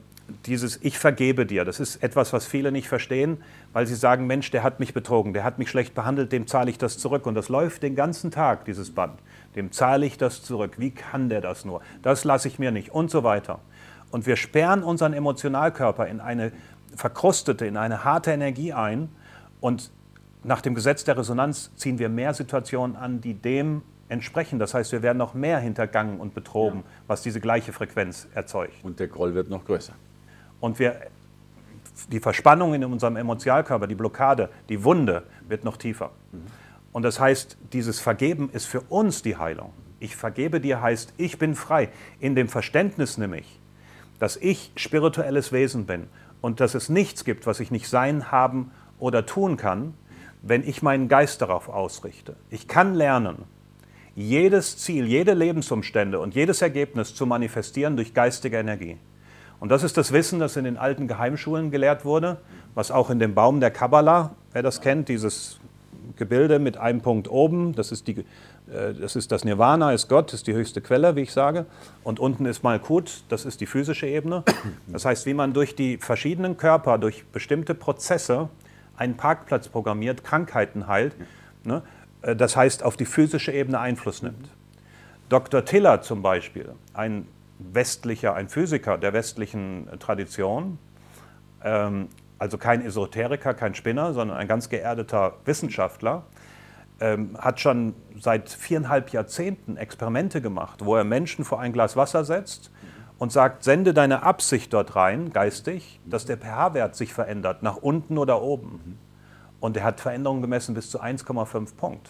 dieses Ich vergebe dir, das ist etwas, was viele nicht verstehen, weil sie sagen, Mensch, der hat mich betrogen, der hat mich schlecht behandelt, dem zahle ich das zurück. Und das läuft den ganzen Tag, dieses Band. Dem zahle ich das zurück. Wie kann der das nur? Das lasse ich mir nicht und so weiter. Und wir sperren unseren Emotionalkörper in eine verkrustete, in eine harte Energie ein und nach dem Gesetz der Resonanz ziehen wir mehr Situationen an, die dem entsprechen. Das heißt, wir werden noch mehr hintergangen und betrogen, ja. was diese gleiche Frequenz erzeugt. Und der Groll wird noch größer. Und wir, die Verspannung in unserem Emotionalkörper, die Blockade, die Wunde wird noch tiefer. Und das heißt, dieses Vergeben ist für uns die Heilung. Ich vergebe dir heißt, ich bin frei. In dem Verständnis nämlich, dass ich spirituelles Wesen bin und dass es nichts gibt, was ich nicht sein, haben oder tun kann, wenn ich meinen Geist darauf ausrichte. Ich kann lernen, jedes Ziel, jede Lebensumstände und jedes Ergebnis zu manifestieren durch geistige Energie. Und das ist das Wissen, das in den alten Geheimschulen gelehrt wurde, was auch in dem Baum der Kabbala, wer das kennt, dieses Gebilde mit einem Punkt oben, das ist, die, äh, das ist das Nirvana, ist Gott, ist die höchste Quelle, wie ich sage. Und unten ist Malkut, das ist die physische Ebene. Das heißt, wie man durch die verschiedenen Körper, durch bestimmte Prozesse einen Parkplatz programmiert, Krankheiten heilt, ne? Äh, das heißt, auf die physische Ebene Einfluss nimmt. Dr. Tiller zum Beispiel, ein westlicher, ein Physiker der westlichen Tradition, ähm, also kein Esoteriker, kein Spinner, sondern ein ganz geerdeter Wissenschaftler, ähm, hat schon seit viereinhalb Jahrzehnten Experimente gemacht, wo er Menschen vor ein Glas Wasser setzt und sagt, sende deine Absicht dort rein, geistig, dass der pH-Wert sich verändert, nach unten oder oben. Und er hat Veränderungen gemessen bis zu 1,5 Punkt.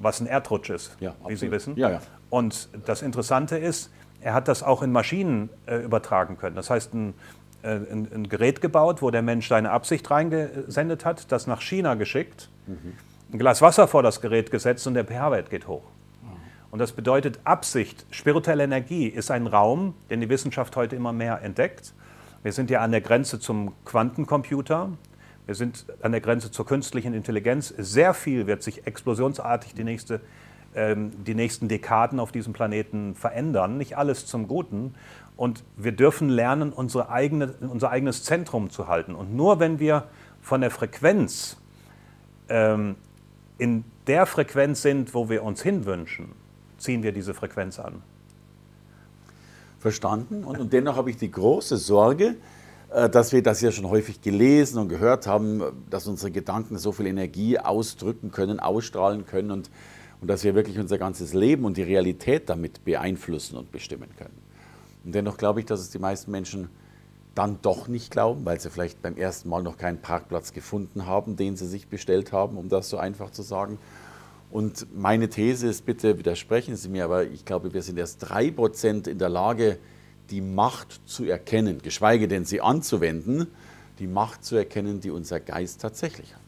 Was ein Erdrutsch ist, ja, wie Sie wissen. Ja, ja. Und das Interessante ist, er hat das auch in Maschinen äh, übertragen können. Das heißt, ein, äh, ein, ein, Gerät gebaut, wo der Mensch seine Absicht reingesendet hat, das nach China geschickt, mhm. ein Glas Wasser vor das Gerät gesetzt und der pH-Wert geht hoch. Mhm. Und das bedeutet, Absicht, spirituelle Energie ist ein Raum, den die Wissenschaft heute immer mehr entdeckt. Wir sind ja an der Grenze zum Quantencomputer. Wir sind an der Grenze zur künstlichen Intelligenz. Sehr viel wird sich explosionsartig die, nächste, die nächsten Dekaden auf diesem Planeten verändern. Nicht alles zum Guten. Und wir dürfen lernen, unsere eigene, unser eigenes Zentrum zu halten. Und nur wenn wir von der Frequenz ähm, in der Frequenz sind, wo wir uns hinwünschen, ziehen wir diese Frequenz an. Verstanden. Und, und dennoch habe ich die große Sorge, äh, dass wir das ja schon häufig gelesen und gehört haben, dass unsere Gedanken so viel Energie ausdrücken können, ausstrahlen können und, und dass wir wirklich unser ganzes Leben und die Realität damit beeinflussen und bestimmen können. Und dennoch glaube ich, dass es die meisten Menschen dann doch nicht glauben, weil sie vielleicht beim ersten Mal noch keinen Parkplatz gefunden haben, den sie sich bestellt haben, um das so einfach zu sagen. Und meine These ist, bitte widersprechen Sie mir, aber ich glaube, wir sind erst drei Prozent in der Lage, die Macht zu erkennen, geschweige denn sie anzuwenden, die Macht zu erkennen, die unser Geist tatsächlich hat.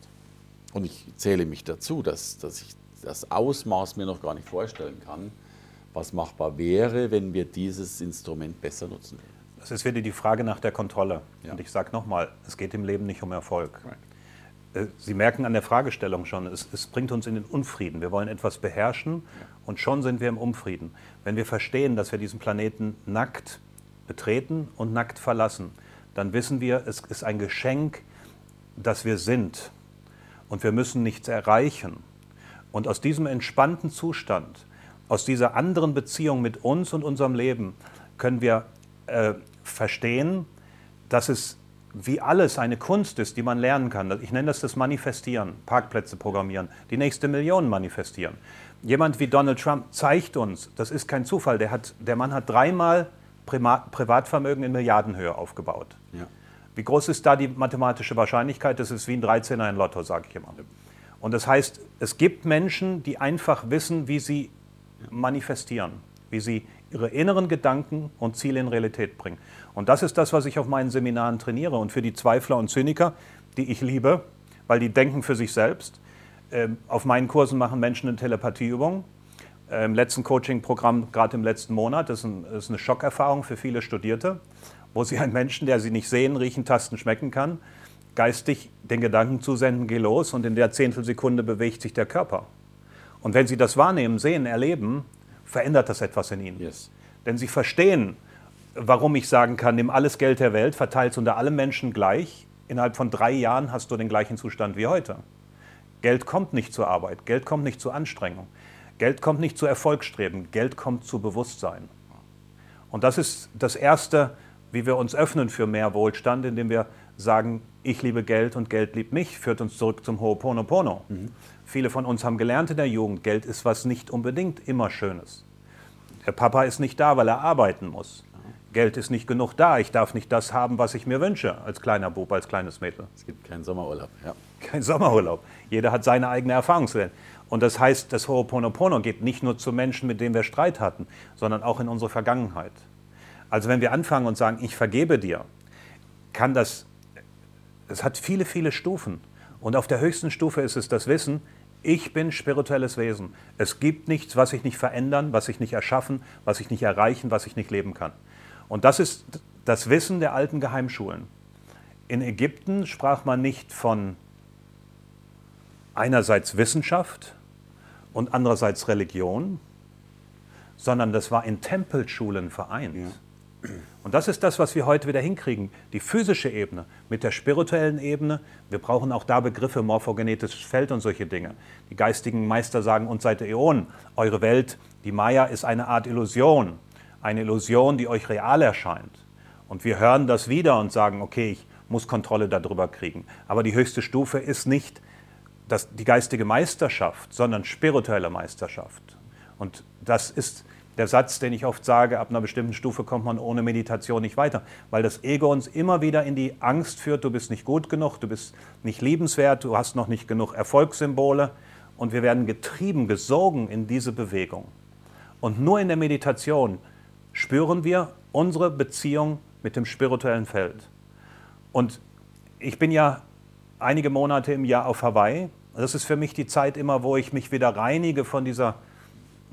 Und ich zähle mich dazu, dass, dass ich das Ausmaß mir noch gar nicht vorstellen kann, was machbar wäre, wenn wir dieses Instrument besser nutzen würden. Das ist wieder die Frage nach der Kontrolle. Ja. Und ich sage nochmal, es geht im Leben nicht um Erfolg. Right. Äh, Sie merken an der Fragestellung schon, es, es, bringt uns in den Unfrieden. Wir wollen etwas beherrschen ja. und schon sind wir im Unfrieden. Wenn wir verstehen, dass wir diesen Planeten nackt betreten und nackt verlassen, dann wissen wir, es ist ein Geschenk, das wir sind. Und wir müssen nichts erreichen. Und aus diesem entspannten Zustand, aus dieser anderen Beziehung mit uns und unserem Leben, können wir äh, verstehen, dass es wie alles eine Kunst ist, die man lernen kann. Ich nenne das das Manifestieren, Parkplätze programmieren, die nächste Million manifestieren. Jemand wie Donald Trump zeigt uns, das ist kein Zufall, der, hat, der Mann hat dreimal Privatvermögen in Milliardenhöhe aufgebaut. Ja. Wie groß ist da die mathematische Wahrscheinlichkeit? Das ist wie ein 13er in Lotto, sage ich immer. Und das heißt, es gibt Menschen, die einfach wissen, wie sie manifestieren, wie sie ihre inneren Gedanken und Ziele in Realität bringen. Und das ist das, was ich auf meinen Seminaren trainiere. Und für die Zweifler und Zyniker, die ich liebe, weil die denken für sich selbst, ähm, auf meinen Kursen machen Menschen eine Telepathieübung im letzten Coaching-Programm, gerade im letzten Monat. Das ist, eine Schockerfahrung für viele Studierte, wo sie einen Menschen, der sie nicht sehen, riechen, tasten, schmecken kann, geistig den Gedanken zusenden, geh los und in der Zehntelsekunde bewegt sich der Körper. Und wenn sie das wahrnehmen, sehen, erleben, verändert das etwas in ihnen. Yes. Denn sie verstehen, warum ich sagen kann, nimm alles Geld der Welt, verteile es unter alle Menschen gleich. Innerhalb von drei Jahren hast du den gleichen Zustand wie heute. Geld kommt nicht zur Arbeit, Geld kommt nicht zur Anstrengung. Geld kommt nicht zu Erfolgsstreben, Geld kommt zu Bewusstsein. Und das ist das Erste, wie wir uns öffnen für mehr Wohlstand, indem wir sagen, ich liebe Geld und Geld liebt mich, führt uns zurück zum Ho'oponopono. Mhm. Viele von uns haben gelernt in der Jugend, Geld ist was nicht unbedingt immer Schönes. Der Papa ist nicht da, weil er arbeiten muss. Geld ist nicht genug da, ich darf nicht das haben, was ich mir wünsche, als kleiner Bub, als kleines Mädel. Es gibt keinen Sommerurlaub, ja. Kein Sommerurlaub. Jeder hat seine eigene Erfahrungswelt. Und das heißt, das Ho'oponopono geht nicht nur zu Menschen, mit denen wir Streit hatten, sondern auch in unsere Vergangenheit. Also wenn wir anfangen und sagen, ich vergebe dir, kann das, es hat viele, viele Stufen. Und auf der höchsten Stufe ist es das Wissen, ich bin spirituelles Wesen. Es gibt nichts, was ich nicht verändern, was ich nicht erschaffen, was ich nicht erreichen, was ich nicht leben kann. Und das ist das Wissen der alten Geheimschulen. In Ägypten sprach man nicht von einerseits Wissenschaft und andererseits Religion, sondern das war in Tempelschulen vereint. Ja. Und das ist das, was wir heute wieder hinkriegen. Die physische Ebene mit der spirituellen Ebene. Wir brauchen auch da Begriffe, morphogenetisches Feld und solche Dinge. Die geistigen Meister sagen uns seit Äonen, eure Welt, die Maya, ist eine Art Illusion. Eine Illusion, die euch real erscheint. Und wir hören das wieder und sagen, okay, ich muss Kontrolle darüber kriegen. Aber die höchste Stufe ist nicht das, die geistige Meisterschaft, sondern spirituelle Meisterschaft. Und das ist der Satz, den ich oft sage, ab einer bestimmten Stufe kommt man ohne Meditation nicht weiter, weil das Ego uns immer wieder in die Angst führt, du bist nicht gut genug, du bist nicht liebenswert, du hast noch nicht genug Erfolgssymbole und wir werden getrieben, gesogen in diese Bewegung. Und nur in der Meditation spüren wir unsere Beziehung mit dem spirituellen Feld. Und ich bin ja einige Monate im Jahr auf Hawaii. Das ist für mich die Zeit immer, wo ich mich wieder reinige von dieser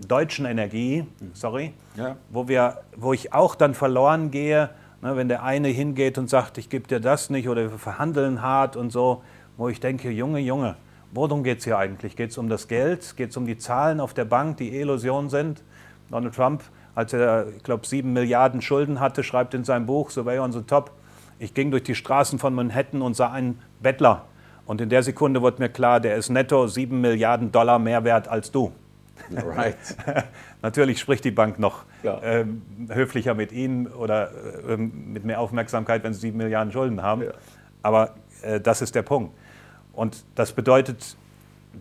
deutschen Energie, sorry, ja. wo, wir, wo ich auch dann verloren gehe, ne, wenn der eine hingeht und sagt, ich gebe dir das nicht oder wir verhandeln hart und so, wo ich denke, Junge, Junge, worum geht es hier eigentlich? Geht es um das Geld? Geht es um die Zahlen auf der Bank, die Illusion sind? Donald Trump, als er, ich glaube, sieben Milliarden Schulden hatte, schreibt in seinem Buch Survey on the Top, ich ging durch die Straßen von Manhattan und sah einen Bettler. Und in der Sekunde wurde mir klar, der ist netto sieben Milliarden Dollar mehr wert als du. Right. Natürlich spricht die Bank noch ähm, höflicher mit Ihnen oder äh, mit mehr Aufmerksamkeit, wenn Sie sieben Milliarden Schulden haben. Ja. Aber äh, das ist der Punkt. Und das bedeutet,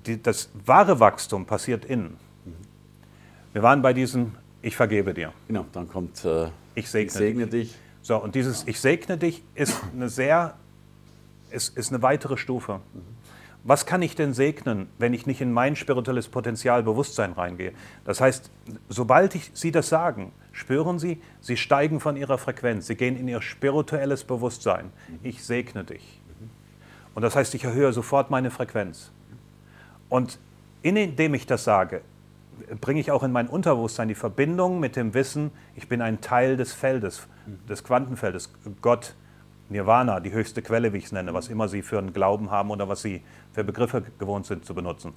die, das wahre Wachstum passiert innen. Mhm. Wir waren bei diesem Ich vergebe dir. Genau, dann kommt äh, Ich segne, ich segne dich. dich. So, und dieses Ich segne dich ist eine sehr, ist, ist eine weitere Stufe. Mhm was kann ich denn segnen, wenn ich nicht in mein spirituelles Potenzial Bewusstsein reingehe? Das heißt, sobald ich, Sie das sagen, spüren Sie, Sie steigen von Ihrer Frequenz, Sie gehen in Ihr spirituelles Bewusstsein. Ich segne dich. Und das heißt, ich erhöhe sofort meine Frequenz. Und indem ich das sage, bringe ich auch in mein Unterbewusstsein die Verbindung mit dem Wissen, ich bin ein Teil des Feldes, des Quantenfeldes. Gott Nirvana, die höchste Quelle, wie ich es nenne, was immer Sie für einen Glauben haben oder was Sie für Begriffe gewohnt sind zu benutzen.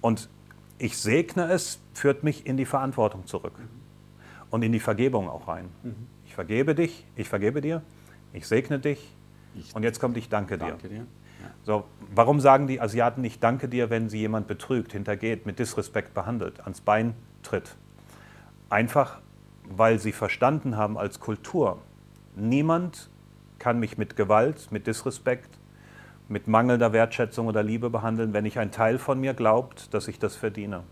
Und ich segne es, führt mich in die Verantwortung zurück und in die Vergebung auch rein. Mhm. Ich vergebe dich, ich vergebe dir, ich segne dich ich und jetzt kommt ich danke, danke dir. dir. Ja. So, warum sagen die Asiaten nicht danke dir, wenn sie jemand betrügt, hintergeht, mit Disrespekt behandelt, ans Bein tritt? Einfach, weil sie verstanden haben als Kultur, niemand kann mich mit Gewalt, mit Disrespekt, mit mangelnder Wertschätzung oder Liebe behandeln, wenn ich ein Teil von mir glaubt, dass ich das verdiene.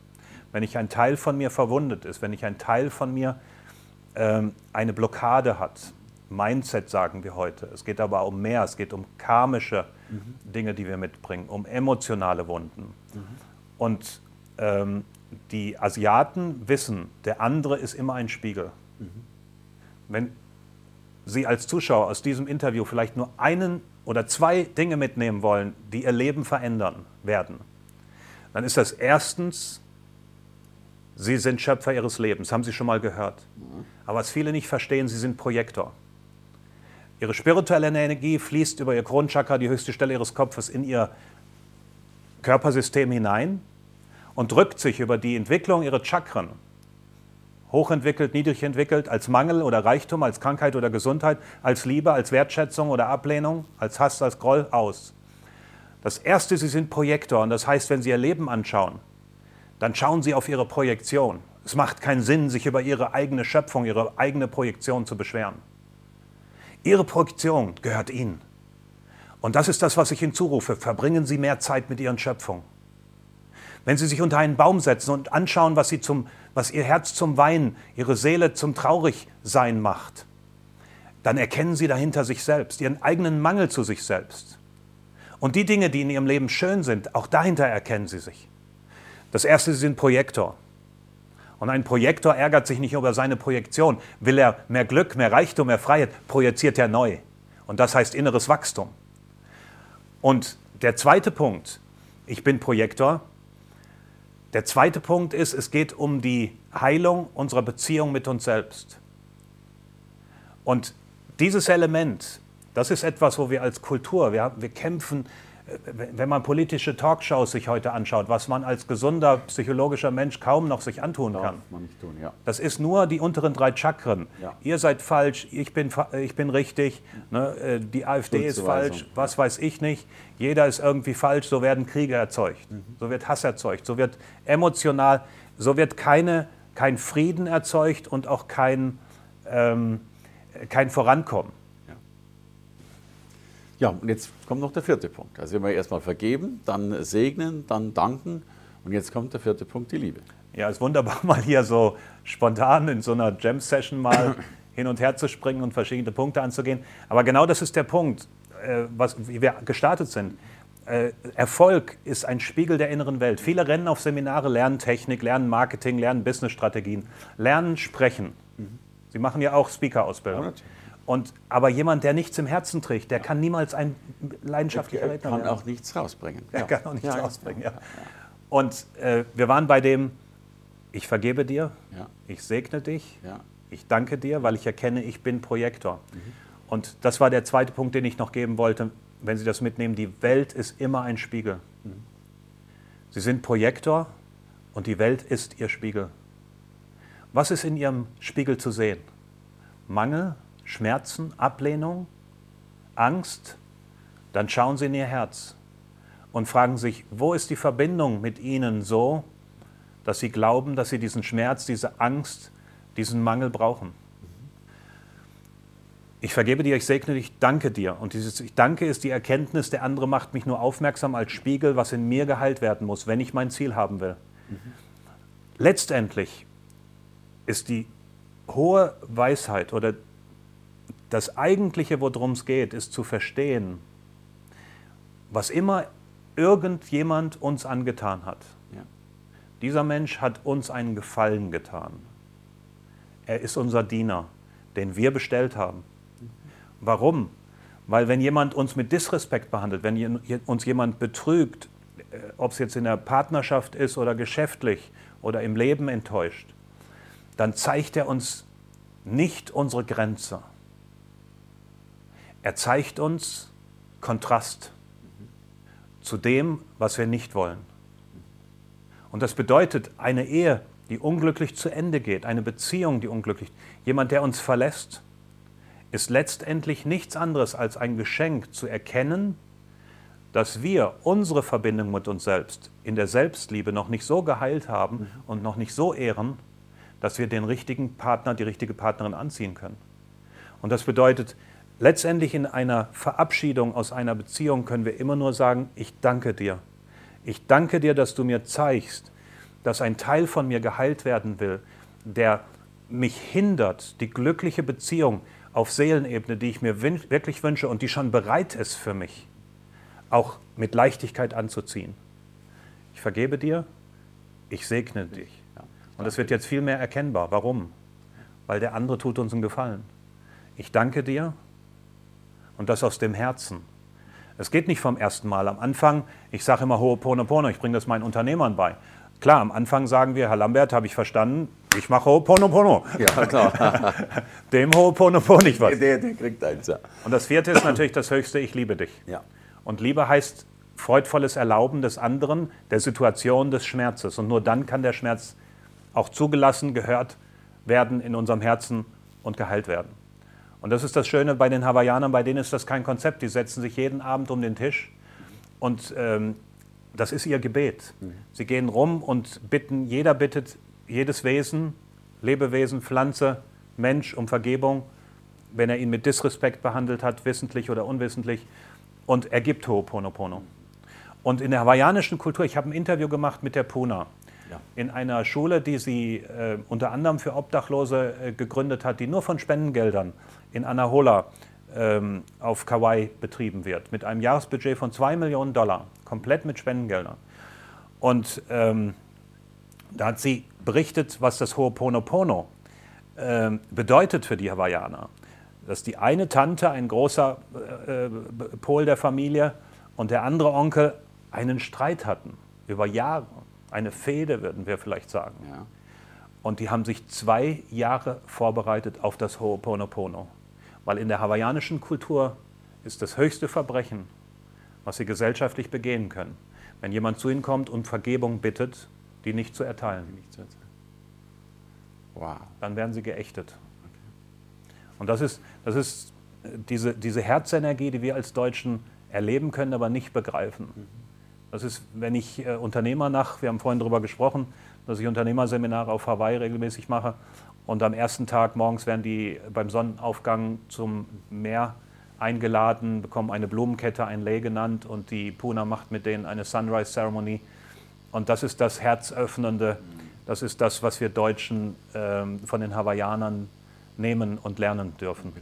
Wenn ich ein Teil von mir verwundet ist, wenn ich ein Teil von mir ähm, eine Blockade hat. Mindset sagen wir heute. Es geht aber um mehr. Es geht um karmische mhm. Dinge, die wir mitbringen, um emotionale Wunden. Mhm. Und ähm, die Asiaten wissen, der andere ist immer ein Spiegel. Mhm. Wenn, Sie als Zuschauer aus diesem Interview vielleicht nur einen oder zwei Dinge mitnehmen wollen, die Ihr Leben verändern werden, dann ist das erstens, Sie sind Schöpfer Ihres Lebens, haben Sie schon mal gehört. Aber was viele nicht verstehen, Sie sind Projektor. Ihre spirituelle Energie fließt über Ihr Kronchakra, die höchste Stelle Ihres Kopfes, in Ihr Körpersystem hinein und drückt sich über die Entwicklung Ihrer Chakren hochentwickelt, niedrig entwickelt, als Mangel oder Reichtum, als Krankheit oder Gesundheit, als Liebe, als Wertschätzung oder Ablehnung, als Hass, als Groll aus. Das Erste, Sie sind Projektor und das heißt, wenn Sie Ihr Leben anschauen, dann schauen Sie auf Ihre Projektion. Es macht keinen Sinn, sich über Ihre eigene Schöpfung, Ihre eigene Projektion zu beschweren. Ihre Projektion gehört Ihnen. Und das ist das, was ich hinzurufe. Verbringen Sie mehr Zeit mit Ihren Schöpfungen. Wenn Sie sich unter einen Baum setzen und anschauen, was, Sie zum, was Ihr Herz zum Weinen, Ihre Seele zum Traurigsein macht, dann erkennen Sie dahinter sich selbst, Ihren eigenen Mangel zu sich selbst. Und die Dinge, die in Ihrem Leben schön sind, auch dahinter erkennen Sie sich. Das Erste, Sie sind Projektor. Und ein Projektor ärgert sich nicht über seine Projektion. Will er mehr Glück, mehr Reichtum, mehr Freiheit, projiziert er neu. Und das heißt inneres Wachstum. Und der zweite Punkt, ich bin Projektor, der zweite Punkt ist, es geht um die Heilung unserer Beziehung mit uns selbst. Und dieses Element, das ist etwas, wo wir als Kultur, wir, wir kämpfen wenn man politische Talkshows sich heute anschaut, was man als gesunder psychologischer Mensch kaum noch sich antun kann. man nicht tun, ja. Das ist nur die unteren drei Chakren. Ja. Ihr seid falsch, ich bin, ich bin richtig, ne, äh, die AfD ist falsch, was weiß ich nicht. Jeder ist irgendwie falsch, so werden Kriege erzeugt, Mhm. so wird Hass erzeugt, so wird emotional, so wird keine, kein Frieden erzeugt und auch kein, ähm, kein Vorankommen. Ja, und jetzt kommt noch der vierte Punkt. Also wir haben erstmal vergeben, dann segnen, dann danken und jetzt kommt der vierte Punkt, die Liebe. Ja, ist wunderbar, mal hier so spontan in so einer Jam-Session mal hin und her zu springen und verschiedene Punkte anzugehen. Aber genau das ist der Punkt, äh, was, wie wir gestartet sind. Äh, Erfolg ist ein Spiegel der inneren Welt. Viele rennen auf Seminare, lernen Technik, lernen Marketing, lernen Businessstrategien, lernen sprechen. Sie machen ja auch Speaker-Ausbildung. Ja. Und, aber jemand, der nichts im Herzen trägt, der kann niemals ein leidenschaftlicher Er Redner kann werden. auch nichts rausbringen. Er Ja. kann auch nichts Ja, ja. rausbringen. Ja. Und äh, wir waren bei dem, ich vergebe dir, Ja. ich segne dich, Ja. ich danke dir, weil ich erkenne, ich bin Projektor. Und das war der zweite Punkt, den ich noch geben wollte, wenn Sie das mitnehmen. Die Welt ist immer ein Spiegel. Sie sind Projektor und die Welt ist Ihr Spiegel. Was ist in Ihrem Spiegel zu sehen? Mangel, Schmerzen, Ablehnung, Angst? Dann schauen Sie in Ihr Herz und fragen sich, wo ist die Verbindung mit Ihnen so, dass Sie glauben, dass Sie diesen Schmerz, diese Angst, diesen Mangel brauchen. Ich vergebe dir, ich segne dich, danke dir. Und dieses Ich danke ist die Erkenntnis, der andere macht mich nur aufmerksam als Spiegel, was in mir geheilt werden muss, wenn ich mein Ziel haben will. Letztendlich ist die hohe Weisheit oder das Eigentliche, worum es geht, ist zu verstehen, was immer irgendjemand uns angetan hat. Ja. Dieser Mensch hat uns einen Gefallen getan. Er ist unser Diener, den wir bestellt haben. Warum? Weil wenn jemand uns mit Disrespekt behandelt, wenn uns jemand betrügt, äh, ob es jetzt in der Partnerschaft ist oder geschäftlich oder im Leben enttäuscht, dann zeigt er uns nicht unsere Grenze. Er zeigt uns Kontrast zu dem, was wir nicht wollen. Und das bedeutet, eine Ehe, die unglücklich zu Ende geht, eine Beziehung, die unglücklich, jemand, der uns verlässt, ist letztendlich nichts anderes als ein Geschenk zu erkennen, dass wir unsere Verbindung mit uns selbst in der Selbstliebe noch nicht so geheilt haben und noch nicht so ehren, dass wir den richtigen Partner, die richtige Partnerin anziehen können. Und das bedeutet, letztendlich in einer Verabschiedung aus einer Beziehung können wir immer nur sagen, ich danke dir. Ich danke dir, dass du mir zeigst, dass ein Teil von mir geheilt werden will, der mich hindert, die glückliche Beziehung auf Seelenebene, die ich mir wirklich wünsche und die schon bereit ist für mich, auch mit Leichtigkeit anzuziehen. Ich vergebe dir, ich segne dich. Und das wird jetzt viel mehr erkennbar. Warum? Weil der andere tut uns einen Gefallen. Ich danke dir und das aus dem Herzen. Es geht nicht vom ersten Mal. Am Anfang, ich sage immer Ho'oponopono, ich bringe das meinen Unternehmern bei. Klar, am Anfang sagen wir, Herr Lambert, habe ich verstanden, ich mache Ho'oponopono. Ja, klar. Dem Ho'oponopono nicht was. der, der kriegt eins, ja. Und das vierte ist natürlich das höchste, ich liebe dich. ja. Und Liebe heißt freudvolles Erlauben des anderen, der Situation des Schmerzes. Und nur dann kann der Schmerz auch zugelassen, gehört werden in unserem Herzen und geheilt werden. Und das ist das Schöne bei den Hawaiianern, bei denen ist das kein Konzept. Die setzen sich jeden Abend um den Tisch und ähm, das ist ihr Gebet. Sie gehen rum und bitten, jeder bittet jedes Wesen, Lebewesen, Pflanze, Mensch um Vergebung, wenn er ihn mit Disrespekt behandelt hat, wissentlich oder unwissentlich, und er gibt Ho'oponopono. Und in der hawaiianischen Kultur, ich habe ein Interview gemacht mit der Puna, Ja. in einer Schule, die sie äh, unter anderem für Obdachlose äh, gegründet hat, die nur von Spendengeldern in Anahola ähm, auf Kauai betrieben wird, mit einem Jahresbudget von 2 Millionen Dollar, komplett mit Spendengeldern. Und ähm, da hat sie berichtet, was das Ho'oponopono ähm, bedeutet für die Hawaiianer. Dass die eine Tante, ein großer äh, äh, Pol der Familie, und der andere Onkel einen Streit hatten, über Jahre, eine Fehde, würden wir vielleicht sagen. ja. Und die haben sich zwei Jahre vorbereitet auf das Ho'oponopono. Weil in der hawaiianischen Kultur ist das höchste Verbrechen, was sie gesellschaftlich begehen können. Wenn jemand zu ihnen kommt und Vergebung bittet, die nicht zu erteilen. Nicht zu erteilen. Wow. Dann werden sie geächtet. Und das ist, das ist diese, diese Herzenergie, die wir als Deutschen erleben können, aber nicht begreifen. Das ist, wenn ich äh, Unternehmer nach, wir haben vorhin darüber gesprochen, dass ich Unternehmerseminare auf Hawaii regelmäßig mache und am ersten Tag morgens werden die beim Sonnenaufgang zum Meer eingeladen, bekommen eine Blumenkette, ein Lay genannt und die Puna macht mit denen eine Sunrise Ceremony. Und das ist das Herzöffnende, das ist das, was wir Deutschen ähm, von den Hawaiianern nehmen und lernen dürfen.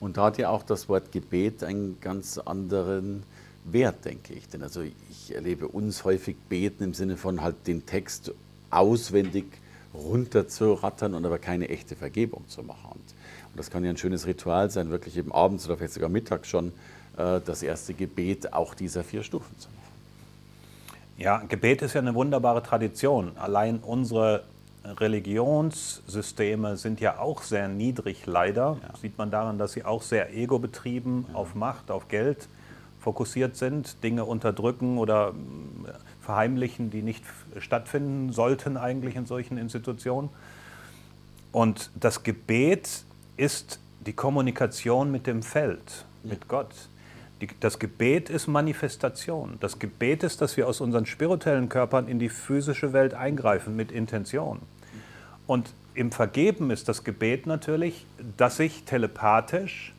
Und da hat ja auch das Wort Gebet einen ganz anderen Wert, denke ich. Denn also ich erlebe uns häufig beten im Sinne von halt den Text auswendig runterzurattern und aber keine echte Vergebung zu machen. Und, und das kann ja ein schönes Ritual sein, wirklich eben abends oder vielleicht sogar mittags schon äh, das erste Gebet auch dieser vier Stufen zu machen. Ja, Gebet ist ja eine wunderbare Tradition. Allein unsere Religionssysteme sind ja auch sehr niedrig, leider. Ja. Sieht man daran, dass sie auch sehr egobetrieben ja. auf Macht, auf Geld fokussiert sind, Dinge unterdrücken oder verheimlichen, die nicht stattfinden sollten eigentlich in solchen Institutionen. Und das Gebet ist die Kommunikation mit dem Feld, mit Gott. Die, das Gebet ist Manifestation. Das Gebet ist, dass wir aus unseren spirituellen Körpern in die physische Welt eingreifen mit Intention. Und im Vergeben ist das Gebet natürlich, dass ich telepathisch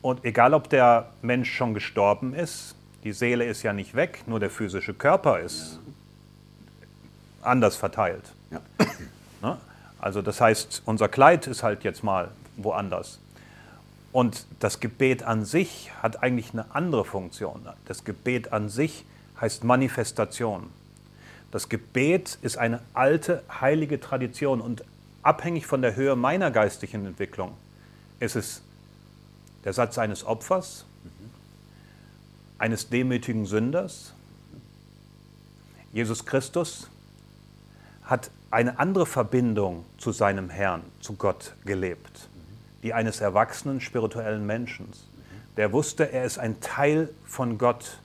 und egal ob der Mensch schon gestorben ist, die Seele ist ja nicht weg, nur der physische Körper ist ja. anders verteilt. Ja. Ne? Also das heißt, unser Kleid ist halt jetzt mal woanders. Und das Gebet an sich hat eigentlich eine andere Funktion. Das Gebet an sich heißt Manifestation. Das Gebet ist eine alte, heilige Tradition und abhängig von der Höhe meiner geistigen Entwicklung ist es der Satz eines Opfers, eines demütigen Sünders. Jesus Christus hat eine andere Verbindung zu seinem Herrn, zu Gott gelebt die eines erwachsenen spirituellen Menschen. Der wusste, er ist ein Teil von Gott.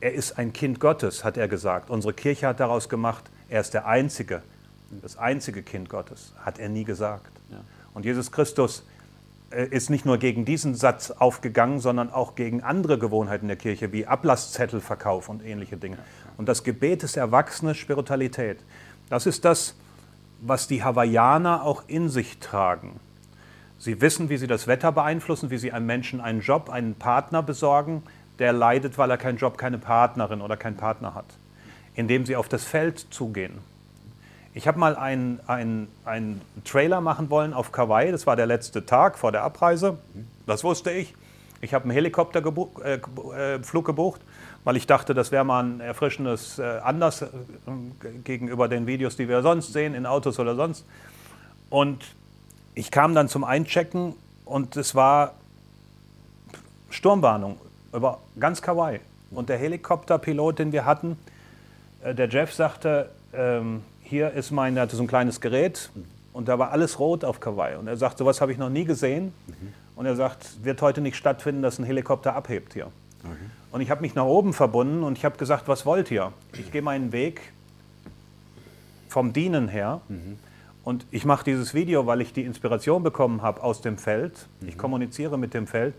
Er ist ein Kind Gottes, hat er gesagt. Unsere Kirche hat daraus gemacht, er ist der Einzige, das einzige Kind Gottes, hat er nie gesagt. Und Jesus Christus ist nicht nur gegen diesen Satz aufgegangen, sondern auch gegen andere Gewohnheiten der Kirche, wie Ablasszettelverkauf und ähnliche Dinge. Und das Gebet ist erwachsene Spiritualität. Das ist das, was die Hawaiianer auch in sich tragen. Sie wissen, wie sie das Wetter beeinflussen, wie sie einem Menschen einen Job, einen Partner besorgen, der leidet, weil er keinen Job, keine Partnerin oder keinen Partner hat, indem sie auf das Feld zugehen. Ich habe mal einen, einen, Trailer machen wollen auf Kauai, das war der letzte Tag vor der Abreise, das wusste ich. Ich habe einen Helikopterflug äh, äh, gebucht, weil ich dachte, das wäre mal ein erfrischendes äh, Anders äh, gegenüber den Videos, die wir sonst sehen, in Autos oder sonst. Und ich kam dann zum Einchecken und es war Sturmwarnung über ganz Kauai. Und der Helikopterpilot, den wir hatten, äh, der Jeff sagte, ähm, hier ist mein, er hatte so ein kleines Gerät und da war alles rot auf Kauai. Und er sagt, sowas habe ich noch nie gesehen. Mhm. Und er sagt, wird heute nicht stattfinden, dass ein Helikopter abhebt hier. Okay. Und ich habe mich nach oben verbunden und ich habe gesagt, was wollt ihr? Ich gehe meinen Weg vom Dienen her. Mhm. Und ich mache dieses Video, weil ich die Inspiration bekommen habe aus dem Feld. Ich mhm. kommuniziere mit dem Feld.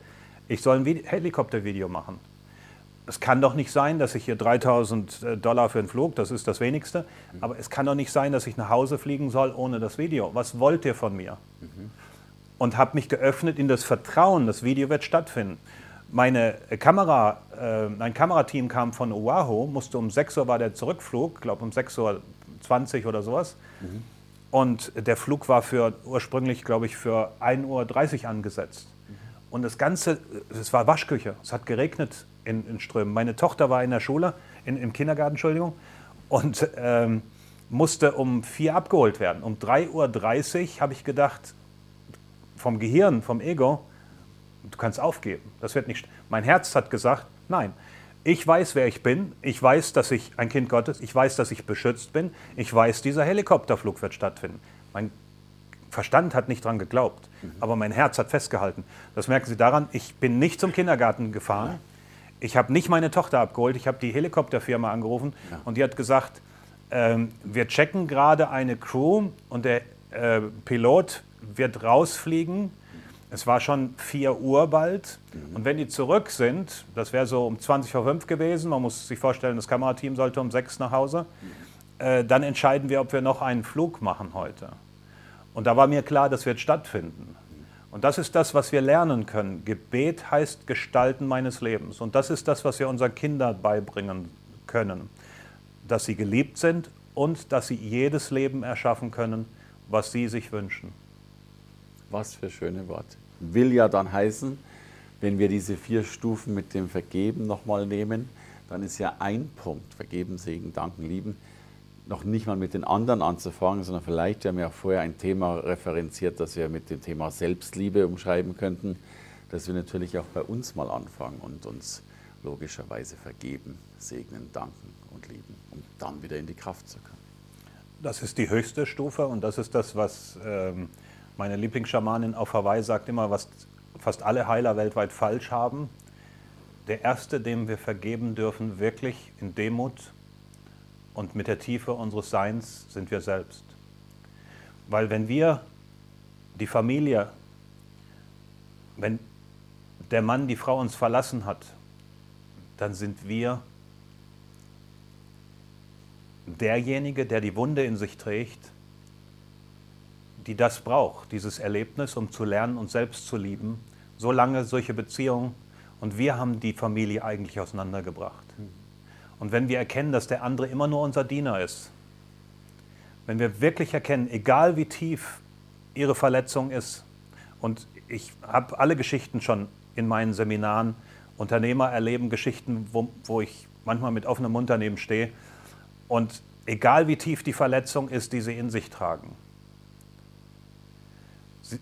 Ich soll ein Helikoptervideo machen. Es kann doch nicht sein, dass ich hier 3000 äh, Dollar für einen Flug, das ist das wenigste, mhm. aber es kann doch nicht sein, dass ich nach Hause fliegen soll ohne das Video. Was wollt ihr von mir? Mhm. Und habe mich geöffnet in das Vertrauen, das Video wird stattfinden. Meine Kamera, äh, mein Kamerateam kam von Oahu, musste um 6 Uhr war der Zurückflug, glaube um 6.20 Uhr oder sowas. Mhm und der Flug war für ursprünglich, glaube ich, für 1.30 Uhr angesetzt. Und das Ganze, es war Waschküche. Es hat geregnet in, in Strömen. Meine Tochter war in der Schule, in, im Kindergarten, Entschuldigung, und ähm, musste um vier abgeholt werden. Um 3.30 Uhr habe ich gedacht, vom Gehirn, vom Ego, du kannst aufgeben. Das wird nicht. Mein Herz hat gesagt, nein. Ich weiß, wer ich bin. Ich weiß, dass ich ein Kind Gottes. Ich weiß, dass ich beschützt bin. Ich weiß, dieser Helikopterflug wird stattfinden. Mein Verstand hat nicht daran geglaubt, mhm. aber mein Herz hat festgehalten. Das merken Sie daran, ich bin nicht zum Kindergarten gefahren. Ich habe nicht meine Tochter abgeholt, ich habe die Helikopterfirma angerufen ja. und die hat gesagt, ähm, wir checken gerade eine Crew und der äh, Pilot wird rausfliegen. Es war schon 4 Uhr bald. Mhm. Und wenn die zurück sind, das wäre so um 20 vor 5 gewesen, man muss sich vorstellen, das Kamerateam sollte um 6 nach Hause, mhm. äh, dann entscheiden wir, ob wir noch einen Flug machen heute. Und da war mir klar, das wird stattfinden. Und das ist das, was wir lernen können. Gebet heißt Gestalten meines Lebens. Und das ist das, was wir unseren Kindern beibringen können. Dass sie geliebt sind und dass sie jedes Leben erschaffen können, was sie sich wünschen. Was für schöne Worte. Will ja dann heißen, wenn wir diese vier Stufen mit dem Vergeben nochmal nehmen, dann ist ja ein Punkt, Vergeben, Segen, Danken, Lieben, noch nicht mal mit den anderen anzufangen, sondern vielleicht, wir haben ja vorher ein Thema referenziert, das wir mit dem Thema Selbstliebe umschreiben könnten, dass wir natürlich auch bei uns mal anfangen und uns logischerweise vergeben, segnen, danken und lieben, um dann wieder in die Kraft zu kommen. Das ist die höchste Stufe und das ist das, was ähm, meine Lieblingsschamanin auf Hawaii sagt immer, was fast alle Heiler weltweit falsch haben. Der Erste, dem wir vergeben dürfen, wirklich in Demut und mit der Tiefe unseres Seins sind wir selbst. Weil wenn wir die Familie, wenn der Mann die Frau uns verlassen hat, dann sind wir derjenige, der die Wunde in sich trägt, die das braucht, dieses Erlebnis, um zu lernen und selbst zu lieben. So lange solche Beziehungen. Und wir haben die Familie eigentlich auseinandergebracht. Und wenn wir erkennen, dass der andere immer nur unser Diener ist, wenn wir wirklich erkennen, egal wie tief ihre Verletzung ist, und ich habe alle Geschichten schon in meinen Seminaren, Unternehmer erleben Geschichten, wo, wo ich manchmal mit offenem Mund daneben stehe, und egal wie tief die Verletzung ist, die sie in sich tragen,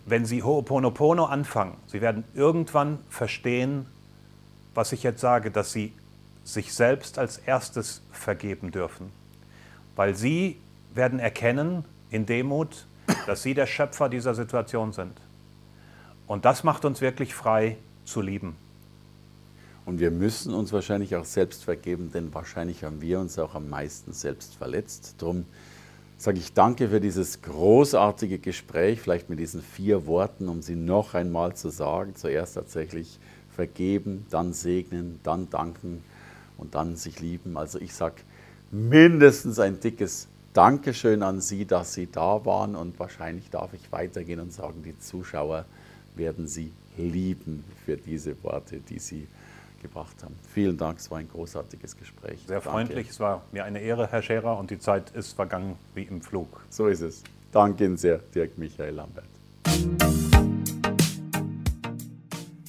wenn sie Ho'oponopono anfangen, sie werden irgendwann verstehen, was ich jetzt sage, dass sie sich selbst als erstes vergeben dürfen. Weil sie werden erkennen in Demut, dass sie der Schöpfer dieser Situation sind. Und das macht uns wirklich frei zu lieben. Und wir müssen uns wahrscheinlich auch selbst vergeben, denn wahrscheinlich haben wir uns auch am meisten selbst verletzt. Darum sage ich danke für dieses großartige Gespräch, vielleicht mit diesen vier Worten, um sie noch einmal zu sagen. Zuerst tatsächlich vergeben, dann segnen, dann danken und dann sich lieben. Also ich sage mindestens ein dickes Dankeschön an Sie, dass Sie da waren und wahrscheinlich darf ich weitergehen und sagen, die Zuschauer werden Sie lieben für diese Worte, die Sie gebracht haben. Vielen Dank, es war ein großartiges Gespräch. Sehr Danke. freundlich, es war mir eine Ehre, Herr Scherer, und die Zeit ist vergangen wie im Flug. So ist es. Danke Ihnen sehr, Dirk Michael Lambert.